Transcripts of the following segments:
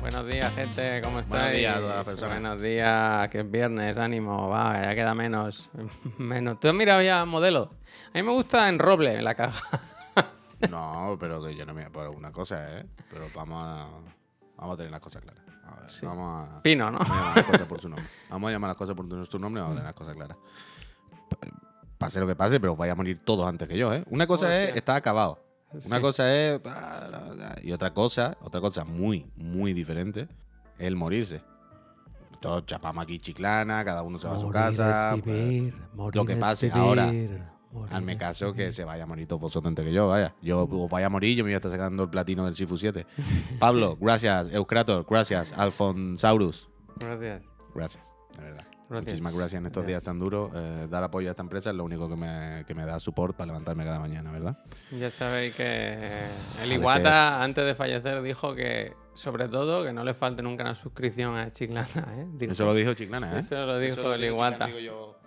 Buenos días, gente, ¿cómo estáis? Buenos días a todas las personas. Buenos días, que es viernes, ánimo, va, ya queda menos. menos. ¿Tú has mirado ya modelos? A mí me gusta en roble, en la caja. No, pero que yo no me por una cosa, ¿eh? Pero vamos a, vamos a tener las cosas claras. A ver, Sí. Vamos a, Pino, ¿no? vamos a llamar las cosas por su nombre. Vamos a llamar las cosas por su nombre y vamos a tener las cosas claras. Pase lo que pase, pero vais a morir todos antes que yo, ¿eh? Una cosa es estar acabado. Una Sí. cosa es. Y otra cosa, otra cosa muy, muy diferente, es el morirse. Todos chapamos aquí chiclana, cada uno se va a su casa. pues, lo que pase ahora, Hazme caso que se vaya a morir todos vosotros antes que yo, vaya. Yo os vaya a morir, yo me voy a estar sacando el platino del Sifu 7. Pablo, gracias. Euskrator, gracias. Alfonsaurus, Gracias. gracias. De verdad. Gracias. Muchísimas gracias en estos Gracias. días tan duros. Eh, dar apoyo a esta empresa es lo único que me, que me da support para levantarme cada mañana, ¿verdad? Ya sabéis que eh, el. Iguata, antes de fallecer, dijo que, sobre todo, que no le falte nunca una suscripción a Chiclana, ¿eh? Dijo- Eso lo dijo Chiclana, ¿eh? Eso lo dijo lo el dijo Iguata. Yo.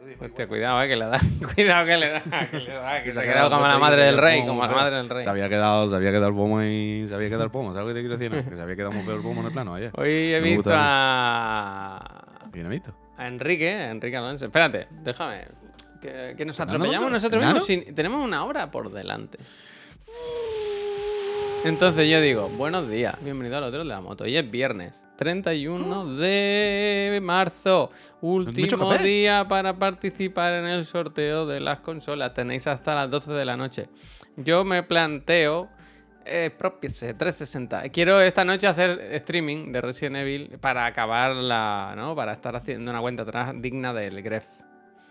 Lo dijo Hostia, Iguata. cuidado, eh, que le da. Cuidado que le da, que le da, que Que se ha quedado como la madre del el rey, pomo, como la madre del rey. Se había quedado, se había quedado el pomo y se había quedado el pomo. ¿Sabes lo que te quiero decir? no? Que se había quedado muy feo el pomo en el plano ayer. Hoy he Me visto a, Bien visto. A Enrique, a Enrique Alonso. Espérate, déjame. Que, que nos ¿Enano atropellamos nosotros mismos. sin- tenemos una hora por delante. Entonces yo digo, buenos días, bienvenido al otro de la moto. Hoy es viernes, 31 de marzo, último día para participar en el sorteo de las consolas. Tenéis hasta las 12 de la noche. Yo me planteo, eh, propiese, 360. Quiero esta noche hacer streaming de Resident Evil para acabar la, ¿no? Para estar haciendo una cuenta atrás digna del Gref.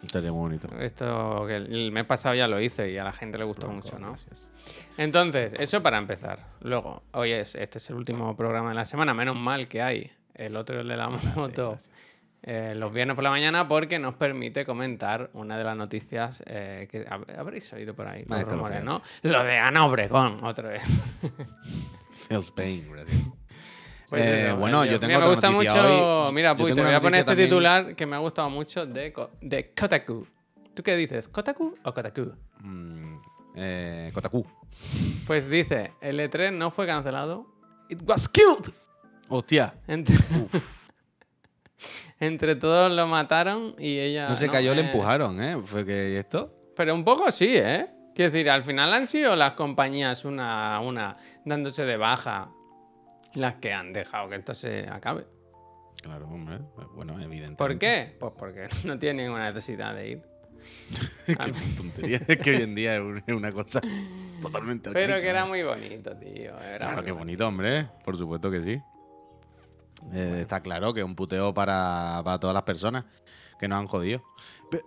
Estaría muy bonito. Esto que el mes pasado ya lo hice y a la gente le gustó mucho, ¿no? gracias. Entonces, eso para empezar. Luego, hoy es, este es el último programa de la semana, menos mal que hay el otro, el de la moto, eh, los viernes por la mañana, porque nos permite comentar una de las noticias eh, que hab- habréis oído por ahí, los rumores, ¿no? Lo de Ana Obregón, otra vez. Sales Pain, gracias. Pues Eh, eso, bueno, yo tengo mira, me otra gusta mucho. hoy. Mira, Puy, te voy a poner este también. titular que me ha gustado mucho de, de Kotaku. ¿Tú qué dices? ¿Kotaku o Kotaku? Mm, Kotaku. Pues dice: el E3 no fue cancelado. It was killed. Hostia. Entre todos lo mataron y ella. No se cayó, le Eh, empujaron, ¿eh? Fue que ¿y esto. Pero un poco sí, ¿eh? Quiero decir, al final han sido las compañías una a una dándose de baja las que han dejado que esto se acabe. Claro, hombre. pues Bueno, evidentemente. ¿Por qué? Pues porque no tienen ninguna necesidad de ir. Qué tontería. Es que hoy en día es un- es una cosa totalmente. Pero que era muy bonito, tío. Era Claro, qué bonito, hombre. Por supuesto que sí. Eh, Está claro que es un puteo para, para todas las personas que nos han jodido. Pe-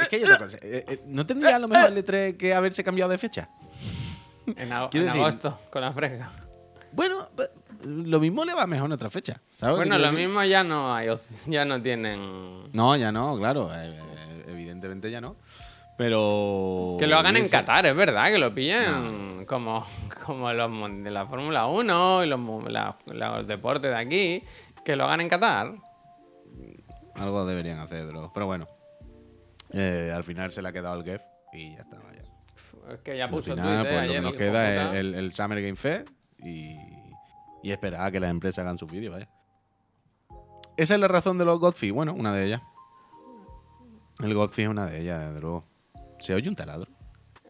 Es que hay otra cosa. Eh, eh, ¿No tendría a lo mejor el E3 que haberse cambiado de fecha? En, decir- agosto, con la fresca. Bueno, lo mismo le va mejor en otra fecha. ¿sabes qué Bueno, lo decir? mismo ya no hay, ya no tienen. No, ya no, claro. eh, eh, evidentemente ya no. Pero. Que lo hagan en. Qatar, es verdad, que lo pillen como, como los de la Fórmula 1 y los, la- los deportes de aquí. Que lo hagan en Qatar. Algo deberían hacer, Dross. Pero bueno. Eh, al final se le ha quedado el GEF y ya está, vaya. Es que ya Al puso final, Twitter pues lo que nos queda es el, el Summer Game Fest y, y esperar a que las empresas hagan sus vídeos, vaya. Esa es la razón de los Godfrey. Bueno, una de ellas. El Godfrey es una de ellas, desde luego. ¿Se oye un taladro?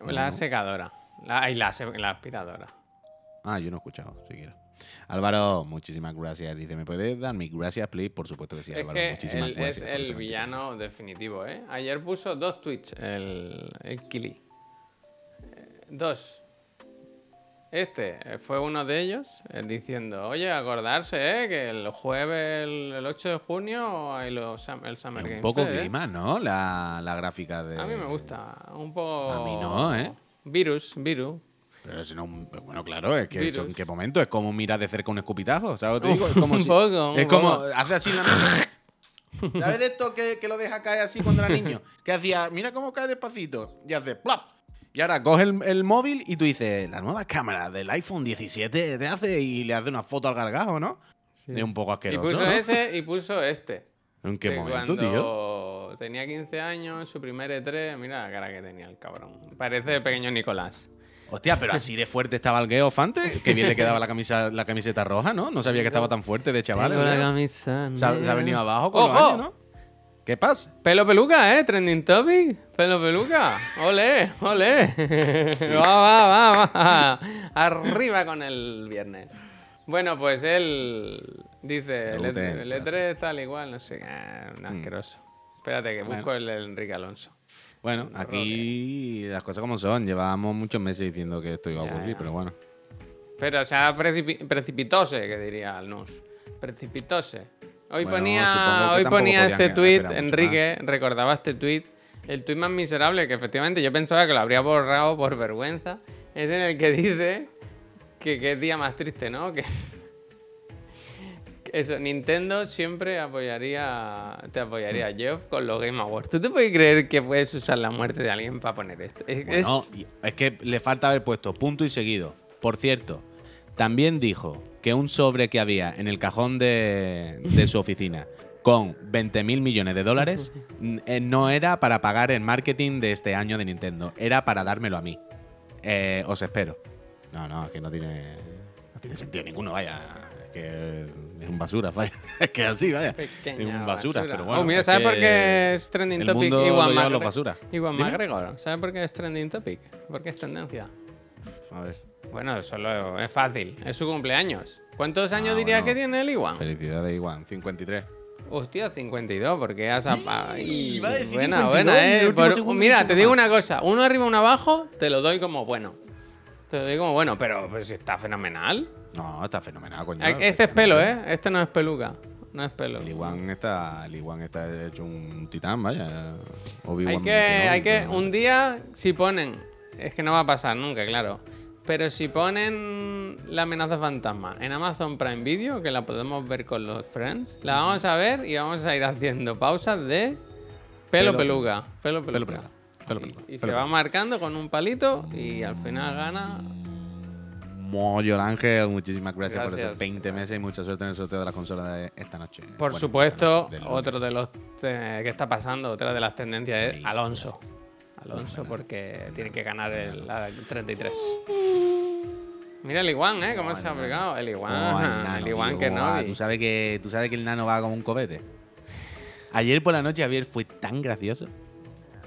La No. secadora. La, y la, la aspiradora. Ah, yo no he escuchado, siquiera. Álvaro, muchísimas gracias. Dice, ¿me puedes dar mis gracias, please? Por supuesto que sí, es Álvaro. que muchísimas él gracias. es el esos 23. villano definitivo, ¿eh? Ayer puso dos tweets, el, el Kili. Eh, Dos. Este eh, fue uno de ellos eh, diciendo, oye, acordarse, ¿eh? Que el jueves, el, el 8 de junio, hay los, el Summer Es Game un poco ¿eh? clima, ¿no? La, la gráfica de... A mí me gusta. Un poco... A mí no, ¿eh? Virus, virus. Pero si no, bueno, claro, es que eso. ¿en qué momento? Es como mirar de cerca un escupitajo, ¿sabes lo que te digo? Es como un si- poco, un Es como, poco. hace así la. ¿Sabes de esto que, que lo deja caer así cuando era niño? Que hacía, mira cómo cae despacito. Y hace plop. Y ahora coge el, el móvil y tú dices, la nueva cámara del iPhone 17 te hace y le hace una foto al gargajo, ¿no? Sí. Es un poco Y asqueroso. puso ¿no? ese y puso este. ¿En qué que momento, cuando tío? tenía 15 años, su primer E3, mira la cara que tenía el cabrón. Parece pequeño Nicolás. Hostia, pero así de fuerte estaba el Geoff antes, que bien le quedaba la camisa, la camiseta roja, ¿no? No sabía que estaba tan fuerte de chaval. Tengo la camisa. Se ha, se ha venido abajo con los años, ¿no? ¿Qué pasa? Pelo peluca, ¿eh? Trending topic. Pelo peluca. Ole, ole. va, va, va, va. Arriba con el viernes. Bueno, pues él dice, el, El UT, E3 el E3 tal igual, no sé, ah, un asqueroso. Espérate que busco el, el Enrique Alonso. Bueno, aquí las cosas como son. Llevábamos muchos meses diciendo que esto iba a ocurrir, pero bueno. Pero, o sea, precipi- precipitóse, que diría el Nus. Precipitóse. Hoy Bueno, ponía, que hoy ponía este tweet, Enrique, recordaba este tweet, el tweet más miserable que efectivamente yo pensaba que lo habría borrado por vergüenza, es en el que dice que qué día más triste, ¿no? Que, que eso, Nintendo siempre apoyaría, te apoyaría, Jeff, con los Game Awards. ¿Tú te puedes creer que puedes usar la muerte de alguien para poner esto? Es, Bueno, es- es que le falta haber puesto punto y seguido. Por cierto, también dijo que un sobre que había en el cajón de, de su oficina con 20 mil millones de dólares eh, no era para pagar el marketing de este año de Nintendo, era para dármelo a mí. Eh, os espero. No, no, es que no tiene, no tiene sentido ninguno, vaya. Es que es un basura, vaya. Es que así, vaya. Pequeña es un basura, pero bueno. Oh, mira, es ¿sabes por qué es trending el topic mundo lo los basura. McGregor. ¿Sabes por qué es trending topic? Porque es tendencia. A ver. Bueno, solo es fácil. Es su cumpleaños. ¿Cuántos años Ah, dirías bueno. que tiene el Iwan? Felicidades, Iwan. 53. Hostia, 52, porque has y- iba a decir Buena, 52 buena, eh. Por- mira, te digo una cosa. Uno arriba, uno abajo, te lo doy como bueno. Te lo doy como bueno, pero pues está fenomenal. No, está fenomenal, coño. Este es pelo, ¿eh? Este no es peluca. No es pelo. El Iwan está, el Iwan está hecho un titán, vaya. Obi-Wan Hay que, hay que, un día, si ponen, es que no va a pasar nunca, claro. Pero si ponen la amenaza fantasma en Amazon Prime Video, que la podemos ver con los friends, la vamos a ver y vamos a ir haciendo pausas de pelo Pelo peluga. Pelo Pelo peluga. pelo peluga, Y, y se va marcando con un palito y al final gana. Mollón Ángel, muchísimas gracias, por esos 20 meses y mucha suerte en el sorteo de la consola de esta noche. Por Bueno, supuesto, noche, otro de los que está pasando, otra de las tendencias es Alonso. Alonso, porque tiene que ganar el, la 33. Mira el Iguan, ¿eh? ¿Cómo Oh, se el ha pegado? El Oh, Iguan, el nano, el Iguan que no. ¿tú sabes que, tú sabes que el nano va como un cobete. Ayer por la noche, Javier, fue tan gracioso.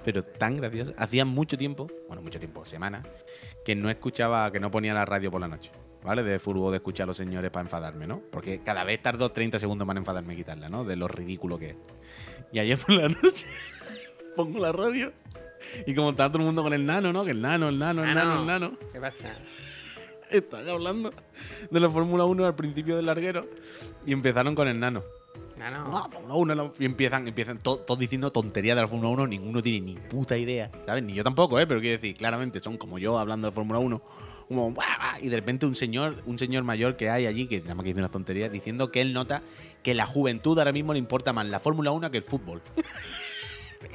Pero tan gracioso. Hacía mucho tiempo, bueno, mucho tiempo, semanas, que no escuchaba, que no ponía la radio por la noche. ¿Vale? De furbo de escuchar a los señores para enfadarme, ¿no? Porque cada vez tardo 30 segundos para enfadarme y quitarla, ¿no? De lo ridículo que es. Y ayer por la noche pongo la radio y como está todo el mundo con el nano, ¿no? Que el nano, el nano, el nano, el nano. ¿Qué pasa? Están hablando de la Fórmula 1 al principio del larguero y empezaron con el nano. 1, no, y empiezan, empiezan to- todos diciendo tonterías de la Fórmula 1, ninguno tiene ni puta idea, ¿sabes? Ni yo tampoco, ¿eh? Pero quiero decir, claramente son como yo hablando de Fórmula 1, como, y de repente un señor, un señor mayor que hay allí, que nada más que dice unas tonterías, diciendo que él nota que la juventud ahora mismo le importa más la Fórmula 1 que el fútbol.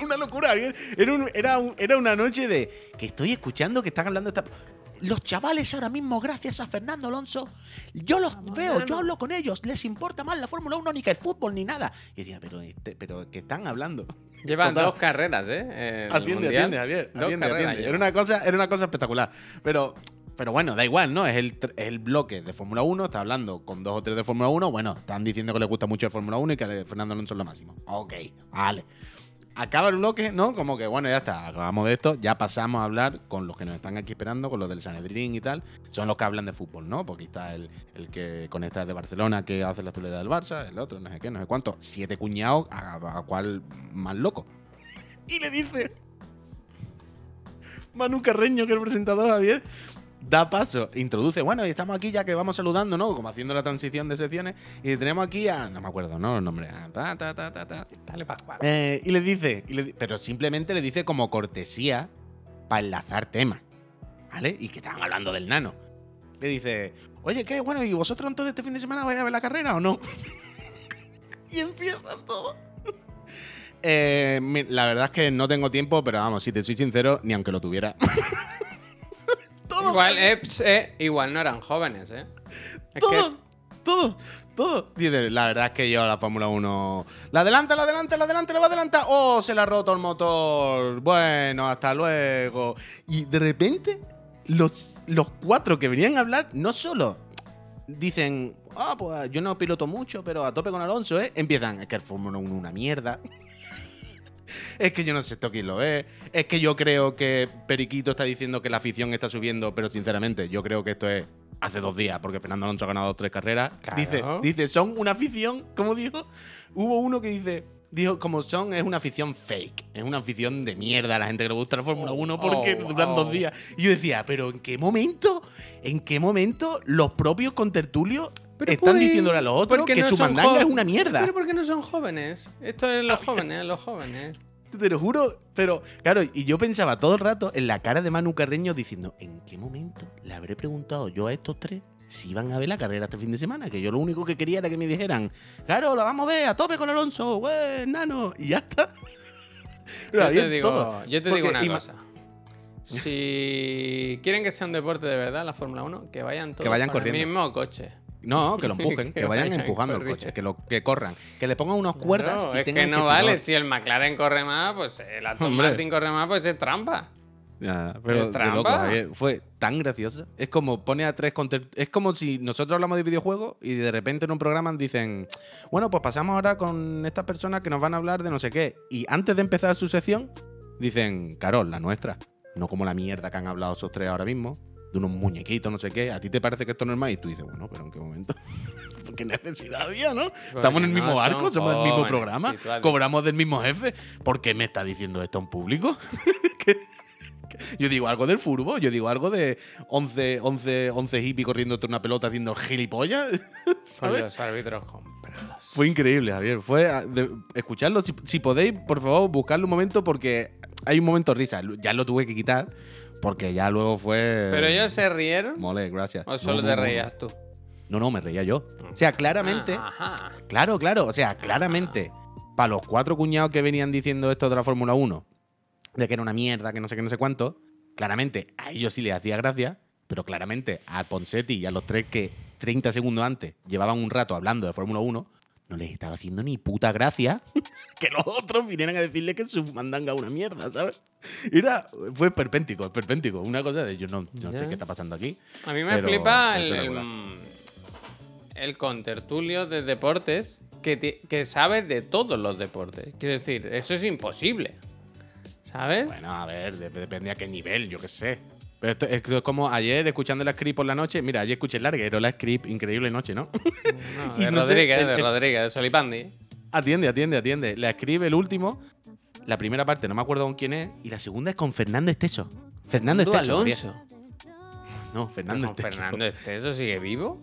Una locura, Javier. Era, un- era, un- era una noche de que estoy escuchando que están hablando esta... Los chavales ahora mismo, gracias a Fernando Alonso, yo los veo, yo hablo con ellos, les importa más la Fórmula 1 ni que el fútbol ni nada. Y decía, pero, este- pero ¿qué están hablando? Llevan Total. dos carreras, ¿eh? El Atiende, Mundial. atiende, Javier. Dos Atiende, atiende. Era una cosa, era una cosa espectacular. Pero, pero bueno, da igual, ¿no? Es el, es el bloque de Fórmula 1, está hablando con dos o tres de Fórmula 1. Bueno, están diciendo que les gusta mucho el Fórmula 1 y que Fernando Alonso es lo máximo. Ok, vale. Acaba el bloque, ¿no? Como que bueno, ya está, acabamos de esto, ya pasamos a hablar con los que nos están aquí esperando, con los del Sanedrín y tal. Son los que hablan de fútbol, ¿no? Porque está el, el que conecta de Barcelona, que hace la actualidad del Barça, el otro, no sé qué, no sé cuánto. Siete cuñados, a, a cuál más loco. Y le dice Manu Carreño, que es el presentador, Javier, da paso, introduce, bueno, y estamos aquí ya que vamos saludando, ¿no? Como haciendo la transición de secciones, y tenemos aquí a, no me acuerdo, ¿no? El nombre, a ta, ta, ta, ta, ta. Dale, Pascual. Eh, y le dice, y le di- pero simplemente le dice como cortesía para enlazar temas, ¿vale? Y que estaban hablando del nano. Le dice, oye, ¿qué? Bueno, ¿y vosotros entonces este fin de semana vais a ver la carrera o no? y empiezan todos. Eh, la verdad es que no tengo tiempo, pero vamos, si te soy sincero, ni aunque lo tuviera. Todos, Igual, eh, eh, igual no eran jóvenes, ¿eh? Es todos, que todo, todo. Dice, la verdad es que yo la Fórmula 1. La adelanta, la adelanta, la adelanta, la va a adelantar. Oh, se le ha roto el motor. Bueno, hasta luego. Y de repente, los, los cuatro que venían a hablar, no solo dicen, ah, pues yo no piloto mucho, pero a tope con Alonso, ¿eh? Empiezan, es que el Fórmula 1 es una mierda. es que yo no sé esto quién lo es. Es que yo creo que Periquito está diciendo que la afición está subiendo, pero sinceramente, yo creo que esto es hace dos días, porque Fernando Alonso ha ganado tres carreras. Dice, dice, son una afición, como dijo, hubo uno que dice, dijo, como son, es una afición fake, es una afición de mierda a la gente que le gusta la Fórmula 1 porque duran dos días. Y yo decía, pero ¿en qué momento, en qué momento los propios contertulios están diciéndole a los otros que su mandanga es una mierda? Pero porque no son jóvenes. Esto es los jóvenes, los jóvenes. Te lo juro, pero claro, y yo pensaba todo el rato en la cara de Manu Carreño diciendo, ¿en qué momento le habré preguntado yo a estos tres si iban a ver la carrera este fin de semana? Que yo lo único que quería era que me dijeran, claro, la vamos a ver, a tope con Alonso, güey, nano, y ya está. yo, te digo, yo te digo una cosa. Si quieren que sea un deporte de verdad la Fórmula 1, que vayan todos que vayan corriendo. el mismo coche. No, que lo empujen, que, vayan empujando el coche, que lo que corran, que le pongan unas cuerdas y es que no vale, si el McLaren corre más, pues el Aston Martin corre más, pues es trampa. Ya, pero fue tan gracioso. Es como pone a tres Es como si nosotros hablamos de videojuegos y de repente en un programa dicen, bueno, pues pasamos ahora con estas personas que nos van a hablar de no sé qué. Y antes de empezar su sección, dicen, Carol, la nuestra. No como la mierda que han hablado esos tres ahora mismo de unos muñequitos, no sé qué. ¿A ti te parece que esto no es más? Y tú dices, bueno, pero ¿en qué momento? Porque necesidad había, ¿no? Estamos en el mismo barco, somos del mismo programa, cobramos del mismo jefe. ¿Por qué me está diciendo esto en público? Yo digo algo del furbo, yo digo algo de 11, 11, 11 hippies corriendo una pelota haciendo gilipollas. Con los árbitros comprados. Fue increíble, Javier. Fue escucharlo. Si, si, podéis, por favor, buscarlo un momento porque hay un momento de risa. Ya lo tuve que quitar porque ya luego fue. ¿Pero ellos se rieron? Mole, gracias. ¿O solo te reías tú? No, no, me reía yo. O sea, claramente. Ah, claro, claro. O sea, claramente. Para los cuatro cuñados que venían diciendo esto de la Fórmula 1, de que era una mierda, que no sé qué, no sé cuánto, claramente a ellos sí les hacía gracia, pero claramente a Ponsetti y a los tres que 30 segundos antes llevaban un rato hablando de Fórmula 1, no les estaba haciendo ni puta gracia que los otros vinieran a decirle que su mandanga es una mierda, ¿sabes? Era, fue perpéntico, perpéntico. Una cosa de yo no, sé qué está pasando aquí. A mí me flipa el, el, contertulio de deportes que, que sabe de todos los deportes. Quiero decir, eso es imposible. ¿Sabes? Bueno, a ver, depende a qué nivel, yo qué sé. Pero esto, es como ayer escuchando la script por la noche. Mira, ayer escuché el larguero, la script, increíble noche, ¿no? no de Rodríguez, de Rodríguez, de Solipandi. Atiende, atiende, atiende. La escribe el último. La primera parte no me acuerdo con quién es. Y la segunda es con Fernando Esteso. Fernando Esteso. Alonso. No, Fernando Esteso. ¿Fernando Esteso sigue vivo?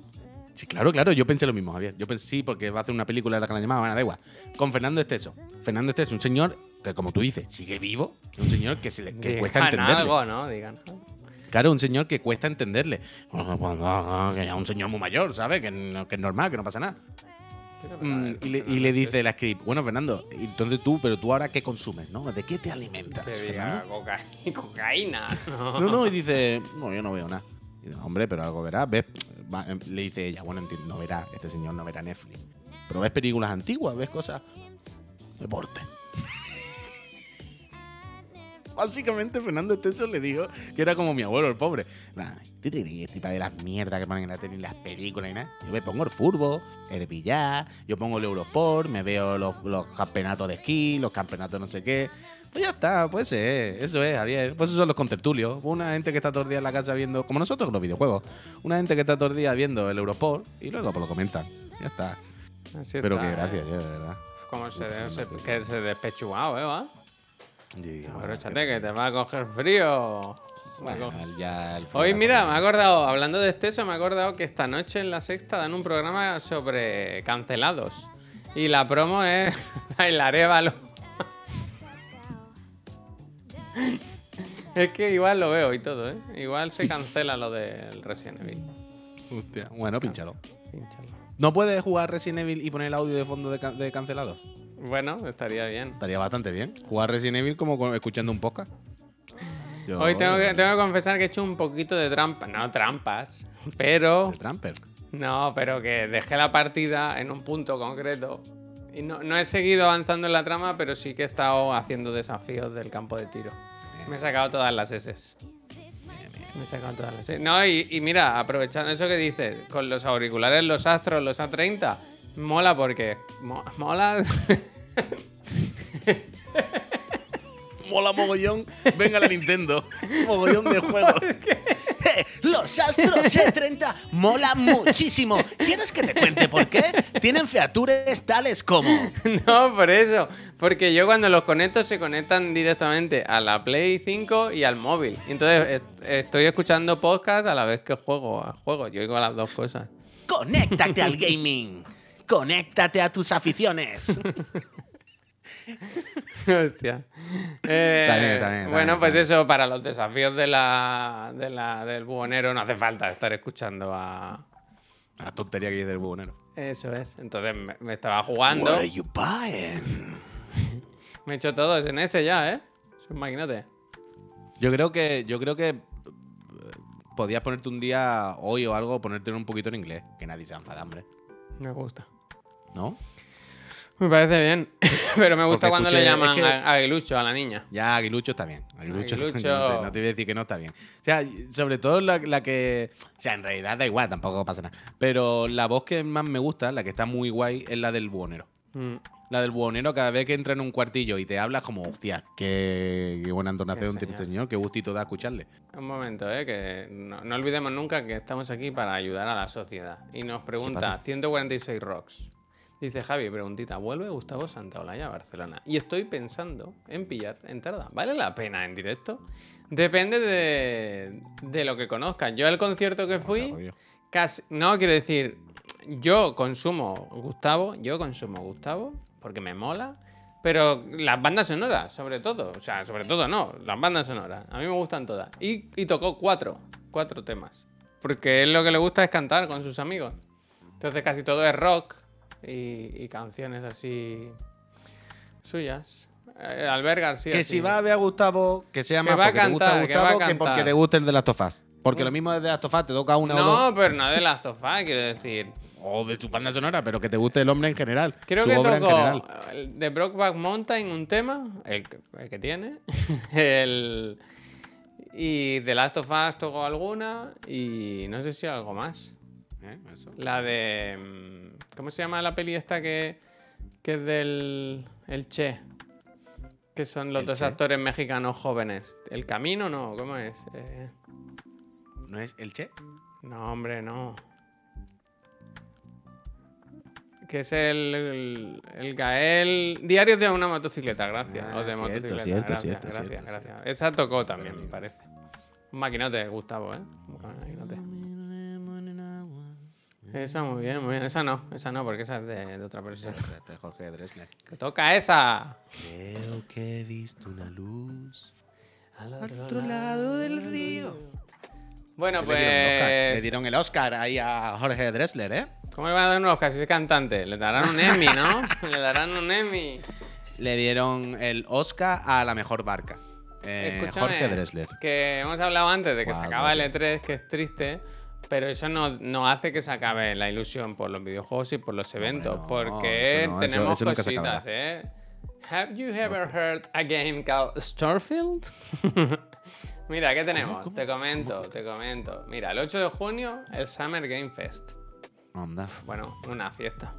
Sí, claro, claro, yo pensé lo mismo, Javier. Yo pensé, sí, porque va a hacer una película de la que la llamaba, bueno, da igual. Con Fernando Esteso. Fernando Esteso, un señor que, como tú dices, sigue vivo. Un señor que, se le, que cuesta entenderle. algo, ¿no? Digan. Claro, un señor que cuesta entenderle. Que es un señor muy mayor, ¿sabes? Que, que es normal, que no pasa nada. Mm, y, le, dice la script, bueno, Fernando, entonces tú, pero tú ahora qué consumes, ¿no? ¿De qué te alimentas? cocaína. No. no, y dice, no, yo no veo nada. Hombre, pero algo verás, ves. le dice ella, bueno, no verá, este señor no verá Netflix. Pero ves películas antiguas, ves cosas. Deporte. Básicamente, Fernando Esteso le dijo que era como mi abuelo, el pobre. ¿Tú te crees tipo de las mierdas que ponen en la tele y las películas y nada? Yo me pongo el furbo, el billar, yo pongo el Eurosport, me veo los, campeonatos de esquí, los campeonatos no sé qué. Pues ya está, pues ser, eso es, Javier. Pues eso son los contertulios. Una gente que está todo el día en la casa viendo, como nosotros los videojuegos, una gente que está todo el día viendo el Eurosport y luego pues lo comentan. Ya está. Pero que gracias, de verdad. Como se, se, que se despechugado, ¿eh? ¿va? Aprovechate que te va a coger frío. Hoy, mira, me he acordado, hablando de eso, me he acordado que esta noche en la sexta dan un programa sobre cancelados. Y la promo es el Arevalo. es que igual lo veo y todo, ¿eh? Igual se cancela lo del Resident Evil. Hostia, bueno, pínchalo. ¿No puedes jugar Resident Evil y poner el audio de fondo de, de cancelados? Bueno, estaría bien. Estaría bastante bien. Jugar Resident Evil como escuchando un podcast. Hoy tengo que, tengo que confesar que he hecho un poquito de trampas. No trampas, pero. ¿De tramper? No, pero que dejé la partida en un punto concreto. Y no, no he seguido avanzando en la trama, pero sí que he estado haciendo desafíos del campo de tiro. Me he sacado todas las S. Me he sacado todas las S. No, y, y mira, aprovechando eso que dices, con los auriculares, los Astros, los A30, mola porque. mo- mola. Mola mogollón. Venga la Nintendo. Mogollón de juegos. Los Astros C30 mola muchísimo. ¿Quieres que te cuente por qué? Tienen features tales como no, por eso. Porque yo cuando los conecto se conectan directamente a la Play 5 y al móvil. Entonces est- estoy escuchando podcast a la vez que juego a juegos. Yo oigo las dos cosas. Conéctate al gaming. Conéctate a tus aficiones. Hostia. Eh, bien, está bueno, pues eso, para los desafíos de la, de la, del buhonero no hace falta estar escuchando a... La tontería que dice el bubonero. Eso es. Entonces me, me estaba jugando. you buying? Me he hecho todo en ese ya, ¿eh? Es un maquinote. Yo creo que. Yo creo que. eh, Podías ponerte un día hoy o algo, ponerte un poquito en inglés. Que nadie se enfada, hombre. Me gusta. ¿No? Me parece bien. Pero me gusta Porque cuando le llaman es que- a Aguilucho, a la niña. Ya, Aguilucho está bien. Aguilucho, Aguilucho. No, te, no te voy a decir que no está bien. O sea, sobre todo la, la que. O sea, en realidad da igual, tampoco pasa nada. Pero la voz que más me gusta, la que está muy guay, es la del buhonero. Mm. La del buhonero, cada vez que entra en un cuartillo y te hablas, como, hostia, qué, qué buena entonación tiene este señor. qué gustito da escucharle. Un momento, ¿eh? Que no, no olvidemos nunca que estamos aquí para ayudar a la sociedad. Y nos pregunta, pasa? 146 rocks. Dice Javi, preguntita, ¿vuelve Gustavo Santaolalla a Barcelona? Y estoy pensando en pillar entrada. ¿Vale la pena en directo? Depende de, de lo que conozcan. Yo el concierto que fui, casi... No, quiero decir, yo consumo Gustavo, yo consumo Gustavo, porque me mola. Pero las bandas sonoras, sobre todo. O sea, sobre todo no, las bandas sonoras. A mí me gustan todas. Y, y tocó cuatro, cuatro temas. Porque él lo que le gusta es cantar con sus amigos. Entonces casi todo es rock y, y canciones así suyas. Eh, Albert García. Que sí. si va a ver a Gustavo, que sea Que más va a porque te gusta cantar, que va a Gustavo que, cantar. porque te guste el de las tofas. Porque lo mismo de las tofas te toca una o dos. No, pero no de Last of Us, quiero decir. O de su banda sonora, pero que te guste el hombre en general. Creo que tocó de Brokeback Mountain un tema, el, que- el que tiene. el, y de Last of Us tocó alguna y no sé si algo más. ¿Eh? Eso. La de... ¿Cómo se llama la peli esta que, que es del... El Che? Que son los ¿El dos Che? actores mexicanos jóvenes. ¿El Camino no? ¿Cómo es? Eh, ¿No es el Che? no, hombre, no. Que es el, el, el Gael. Diarios de una motocicleta, gracias. Ah, o de cierto, motocicleta. cierto, gracias, cierto, gracias, gracias. Esa tocó también, me parece. Un maquinote, Gustavo, ¿eh? Un maquinote. Esa muy bien, muy bien. Esa no, esa no, porque esa es de, de otra persona. Es Jorge Dressler. ¡Que toca esa! Creo que he visto una luz. Al otro lado del río. Bueno, Le dieron el Oscar. Le pues. dieron el Oscar ahí a Jorge Dressler, ¿eh? ¿Cómo le van a dar un Oscar si es cantante? Le darán un Emmy, ¿no? le darán un Emmy. Le dieron el Oscar a la mejor barca. Eh, Jorge Dressler. Que hemos hablado antes de que se acaba el gracias. E3, que es triste, pero eso no, no hace que se acabe la ilusión por los videojuegos y por los eventos, no, porque eso no, eso- tenemos eso cositas. ¿eh? Have you ever heard a game called Starfield? Mira, ¿qué tenemos? Te comento, te comento. Mira, el 8 de junio, el Summer Game Fest. Bueno, una fiesta,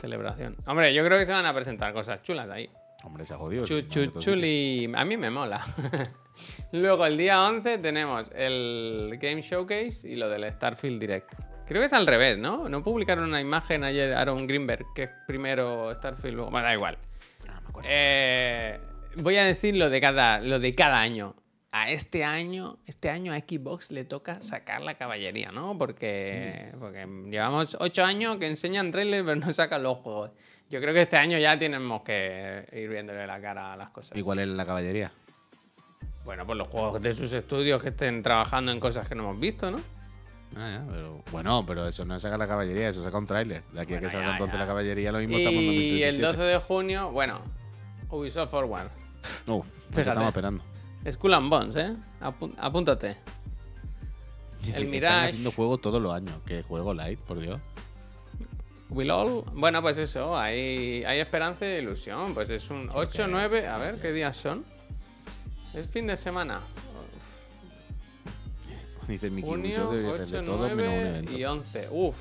celebración. Hombre, yo creo que se van a presentar cosas chulas de ahí. Hombre, se ha jodido. Chu, sí, chu, no te chuli. A mí me mola. Luego el día 11 tenemos el Game Showcase y lo del Starfield Direct. Creo que es al revés, ¿no? No publicaron una imagen ayer Aaron Greenberg, que es primero Starfield, luego... Bueno, da igual. No me acuerdo. Eh, voy a decir lo de cada, lo de cada año. A este año, este año a Xbox le toca sacar la caballería, ¿no? Porque, porque llevamos ocho años que enseñan trailers pero no sacan los juegos. Yo creo que este año ya tenemos que ir viéndole la cara a las cosas. ¿Y cuál es la caballería? Bueno, pues los juegos de sus estudios que estén trabajando en cosas que no hemos visto, ¿no? Ah, ya, pero, bueno, pero eso no saca la caballería, eso saca un tráiler. De aquí a que Bueno, salga entonces la caballería, lo mismo estamos en Y el 2037. 12 de junio, bueno, Ubisoft Forward. Uf, Fíjate. estamos esperando. Skull and Bones, ¿eh? Apú- apúntate. El que Mirage. Están haciendo juegos todos los años. ¿Qué juego light, por Dios? Will all- Bueno, pues eso, hay, hay esperanza y ilusión. Pues es un 8, 9. A ver qué días son. Es fin de semana. Dice Mickey Junio, Mouse debe 8, ser de todo menos un 9 evento. y 11. Uf.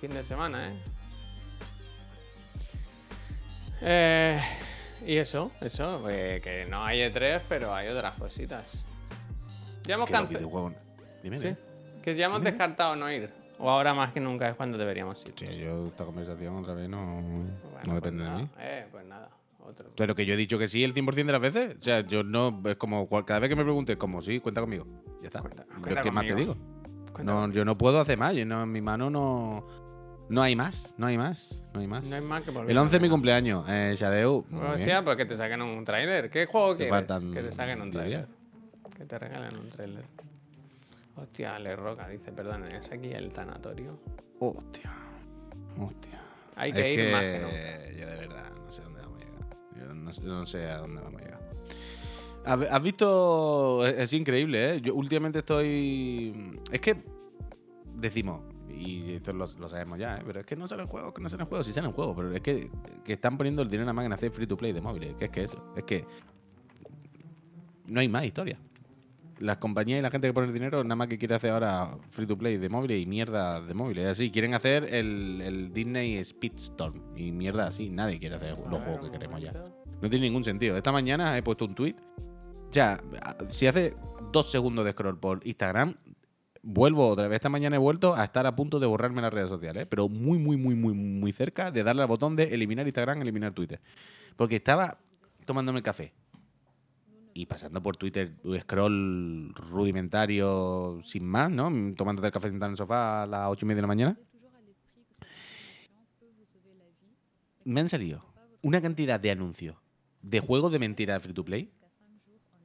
Fin de semana, ¿eh? Eh, y eso, eso, eh, que no hay E3, pero hay otras cositas. Ya hemos cancelado. Dime, Sí, que ya hemos descartado no ir. O ahora más que nunca es cuando deberíamos ir. Hostia, yo esta conversación otra vez no, Bueno, no depende pues de mí. Eh, pues nada. Otro. Pero que yo he dicho que sí el 100% de las veces. O sea, yo no. Es como cada vez que me preguntes, como sí, cuenta conmigo. Ya está. Cuenta- Yo, cuenta ¿Qué más te digo? No, yo no puedo hacer más. Yo no, en mi mano no. No hay más. No hay más. No hay más. No hay más que por el 11 es mi cumpleaños. Eh, Shadeu. Hostia, pues que te saquen un tráiler. ¿Qué juego faltan Que te saquen un 10 tráiler. días. Que te regalen un tráiler. Hostia, Le Roca dice, perdón, ¿es aquí el tanatorio? Hostia. Hostia. Hay Es que ir que más que nunca. Yo de verdad no sé dónde vamos a llegar. Yo no, sé- no sé a dónde vamos a llegar. ¿Has has visto? Es, es increíble, ¿eh? Yo últimamente estoy. Es que decimos, y esto lo, lo sabemos ya, ¿eh? pero es que no salen juegos, que no salen juegos, sí salen juegos, pero es que, que están poniendo el dinero nada más en hacer free to play de móviles. Que es que eso, es que no hay más historia. Las compañías y la gente que pone el dinero nada más que quiere hacer ahora free to play de móviles y mierda de móviles. Así, quieren hacer el, el Disney Speedstorm y mierda así. Nadie quiere hacer los juegos que queremos ya. No tiene ningún sentido. Esta mañana he puesto un tweet. Ya, si hace dos segundos de scroll por Instagram, vuelvo otra vez. Esta mañana he vuelto a estar a punto de borrarme las redes sociales, ¿eh? pero muy, muy, muy, muy, muy cerca de darle al botón de eliminar Instagram, eliminar Twitter. Porque estaba tomándome el café y pasando por Twitter, scroll rudimentario sin más, ¿no? Tomándote el café sentado en el sofá a las ocho y media de la mañana. Me han salido una cantidad de anuncios de juegos de mentira de free to play,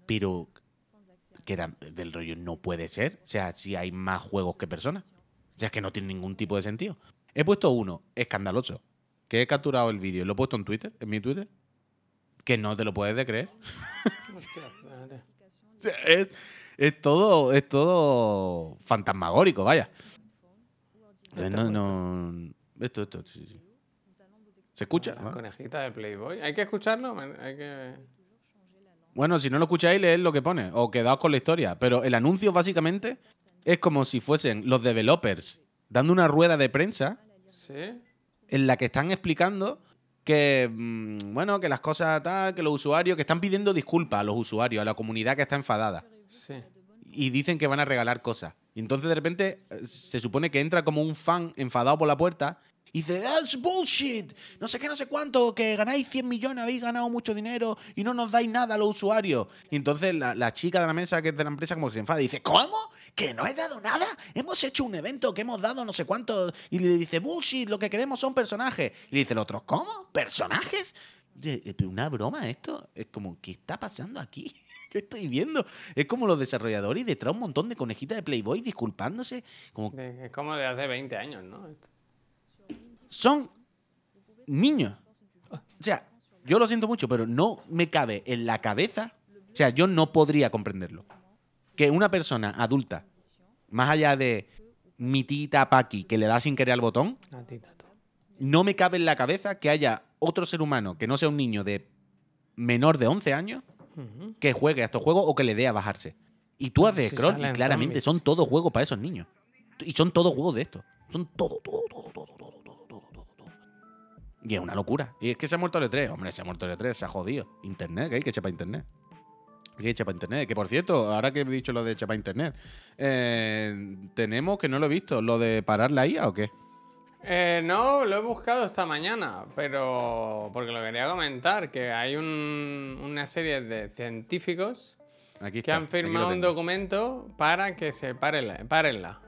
pero que eran del rollo no puede ser. O sea, si hay más juegos que personas. O sea, es que no tiene ningún tipo de sentido. He puesto uno escandaloso, que he capturado el vídeo y lo he puesto en Twitter, en mi Twitter, que no te lo puedes de creer. Es, es todo, es todo fantasmagórico, vaya. Entonces, no, no. Esto, esto, sí, sí. ¿Se escucha? La conejita del Playboy. ¿Hay que escucharlo? Hay que... Bueno, si no lo escucháis, leed lo que pone. O quedaos con la historia. Pero el anuncio, básicamente, es como si fuesen los developers dando una rueda de prensa ¿Sí? en la que están explicando que, mm, bueno, que las cosas tal, que los usuarios, que están pidiendo disculpas a los usuarios, a la comunidad que está enfadada. Sí. y dicen que van a regalar cosas. Y entonces de repente eh, se supone que entra como un fan enfadado por la puerta y dice, ¡That's bullshit! No sé qué, no sé cuánto, que ganáis 100 millones, habéis ganado mucho dinero y no nos dais nada a los usuarios. Y entonces la, chica de la mesa, que es de la empresa, como que se enfada y dice, ¿cómo? ¿Que no he dado nada? Hemos hecho un evento que hemos dado no sé cuánto. Y le dice, bullshit, lo que queremos son personajes. Y le dice el otro, ¿cómo? ¿Personajes? "Eh, ¿Una broma esto? Es como, ¿qué está pasando aquí? ¿Qué estoy viendo? Es como los desarrolladores y detrás un montón de conejitas de Playboy disculpándose. Como es como de hace 20 años, ¿no? Son niños. O sea, yo lo siento mucho, pero no me cabe en la cabeza. O sea, yo no podría comprenderlo. Que una persona adulta, más allá de mi tita Paqui que le da sin querer al botón, no me cabe en la cabeza que haya otro ser humano que no sea un niño de menor de 11 años que juegue a estos juegos o que le dé a bajarse. Y tú haces scroll y claramente son todos juegos para esos niños. Y son todos juegos de estos. Son todo, todo, Y es una locura. Y es que se ha muerto el E3. Hombre, se ha muerto el E3, se ha jodido. Internet, que hay que echar para internet. Que hay que echar para internet. Que por cierto, ahora que he dicho lo de echar para internet, eh, tenemos que no lo he visto, lo de parar la IA o qué. Eh, no, lo he buscado esta mañana, pero porque lo quería comentar, que hay un- una serie de científicos Aquí que está, han firmado un documento para que se pare la.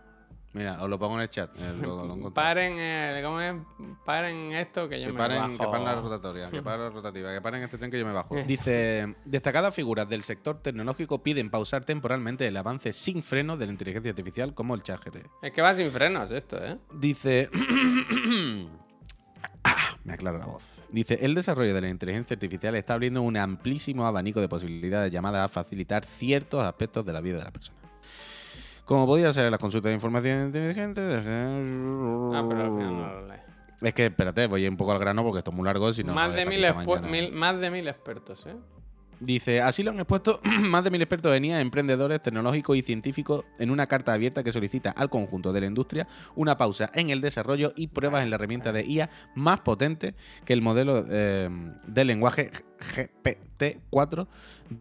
Mira, os lo pongo en el chat. eh, lo-. Paren, el, ¿cómo es? Paren esto que yo Que me paren, bajo. que paren la rotatoria, que paren la rotativa, que paren este tren que yo me bajo. Eso. Dice, destacadas figuras del sector tecnológico piden pausar temporalmente el avance sin freno de la inteligencia artificial como el chat GT. Es que va sin frenos esto, ¿eh? Dice... Ah, me aclaro la voz. Dice, el desarrollo de la inteligencia artificial está abriendo un amplísimo abanico de posibilidades llamadas a facilitar ciertos aspectos de la vida de la persona. Como podía ser las consultas de información inteligente. Ah, pero al final no lo lees. Es que, espérate, voy un poco al grano porque esto es muy largo. Si no, de mil mil- más de mil expertos, ¿eh? Dice, así lo han expuesto más de mil expertos en IA, emprendedores tecnológicos y científicos en una carta abierta que solicita al conjunto de la industria una pausa en el desarrollo y pruebas en la herramienta de IA más potente que el modelo eh, de lenguaje GPT-4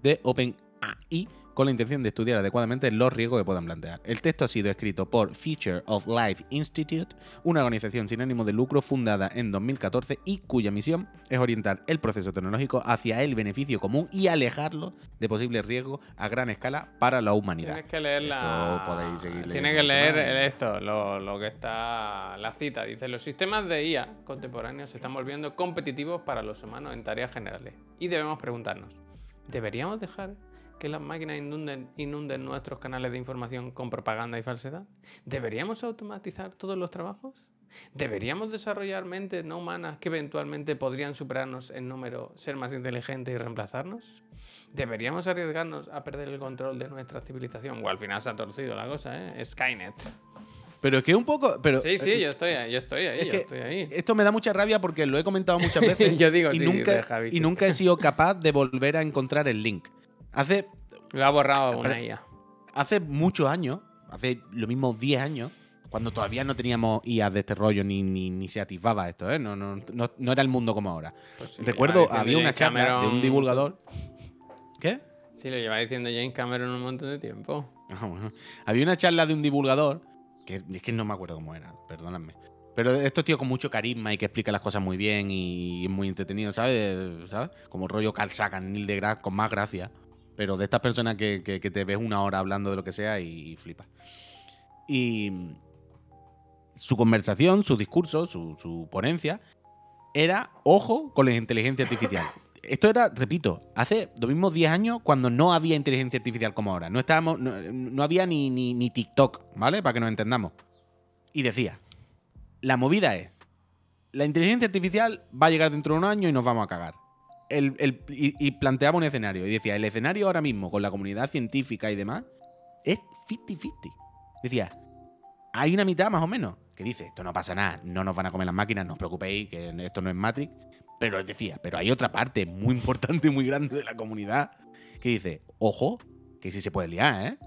de OpenAI con la intención de estudiar adecuadamente los riesgos que puedan plantear. El texto ha sido escrito por Future of Life Institute, una organización sin ánimo de lucro fundada en 2014 y cuya misión es orientar el proceso tecnológico hacia el beneficio común y alejarlo de posibles riesgos a gran escala para la humanidad. Tienes que leer la. Tienes que leer esto, lo, lo que está. La cita. Dice: Los sistemas de IA contemporáneos se están volviendo competitivos para los humanos en tareas generales. Y debemos preguntarnos: ¿deberíamos dejar que las máquinas inunden, inunden nuestros canales de información con propaganda y falsedad? ¿Deberíamos automatizar todos los trabajos? ¿Deberíamos desarrollar mentes no humanas que eventualmente podrían superarnos en número, ser más inteligentes y reemplazarnos? ¿Deberíamos arriesgarnos a perder el control de nuestra civilización? O al final se ha torcido la cosa, ¿eh? Skynet. Pero es que un poco... Pero, Sí, sí, eh, yo estoy ahí, yo estoy ahí, es yo estoy ahí. Esto me da mucha rabia porque lo he comentado muchas veces Yo digo, y, sí, nunca, deja, bicho. y nunca he sido capaz de volver a encontrar el link. Hace Lo ha borrado una IA. hace muchos años, hace lo mismo 10 años, cuando todavía no teníamos IA de este rollo ni, ni, ni se atisbaba esto, ¿eh? no, no, no, no era el mundo como ahora. Pues Recuerdo, había una charla de un divulgador. ¿Qué? Sí, lo lleva diciendo James Cameron un montón de tiempo. Ah, bueno. Había una charla de un divulgador, que es que no me acuerdo cómo era, perdóname. Pero estos tíos con mucho carisma y que explica las cosas muy bien y es muy entretenido, ¿sabes? ¿sabes? Como rollo Carl Sagan, Neil deGrasse, con más gracia. Pero de estas personas que, que- te ves una hora hablando de lo que sea y, flipas. Y su conversación, su discurso, su, su ponencia, era ojo con la inteligencia artificial. Esto era, repito, hace los mismos 10 años cuando no había inteligencia artificial como ahora. No, estábamos, no, no había ni, ni, ni TikTok, ¿vale? Para que nos entendamos. Y decía, la movida es, la inteligencia artificial va a llegar dentro de un año y nos vamos a cagar. El- el- y, y planteaba un escenario. Y decía, el escenario ahora mismo, con la comunidad científica y demás, es 50-50. Decía, hay una mitad más o menos que dice, esto no pasa nada, no nos van a comer las máquinas, no os preocupéis, que esto no es Matrix. Pero decía, pero hay otra parte muy importante y muy grande de la comunidad que dice, ojo, que sí se puede liar, ¿eh?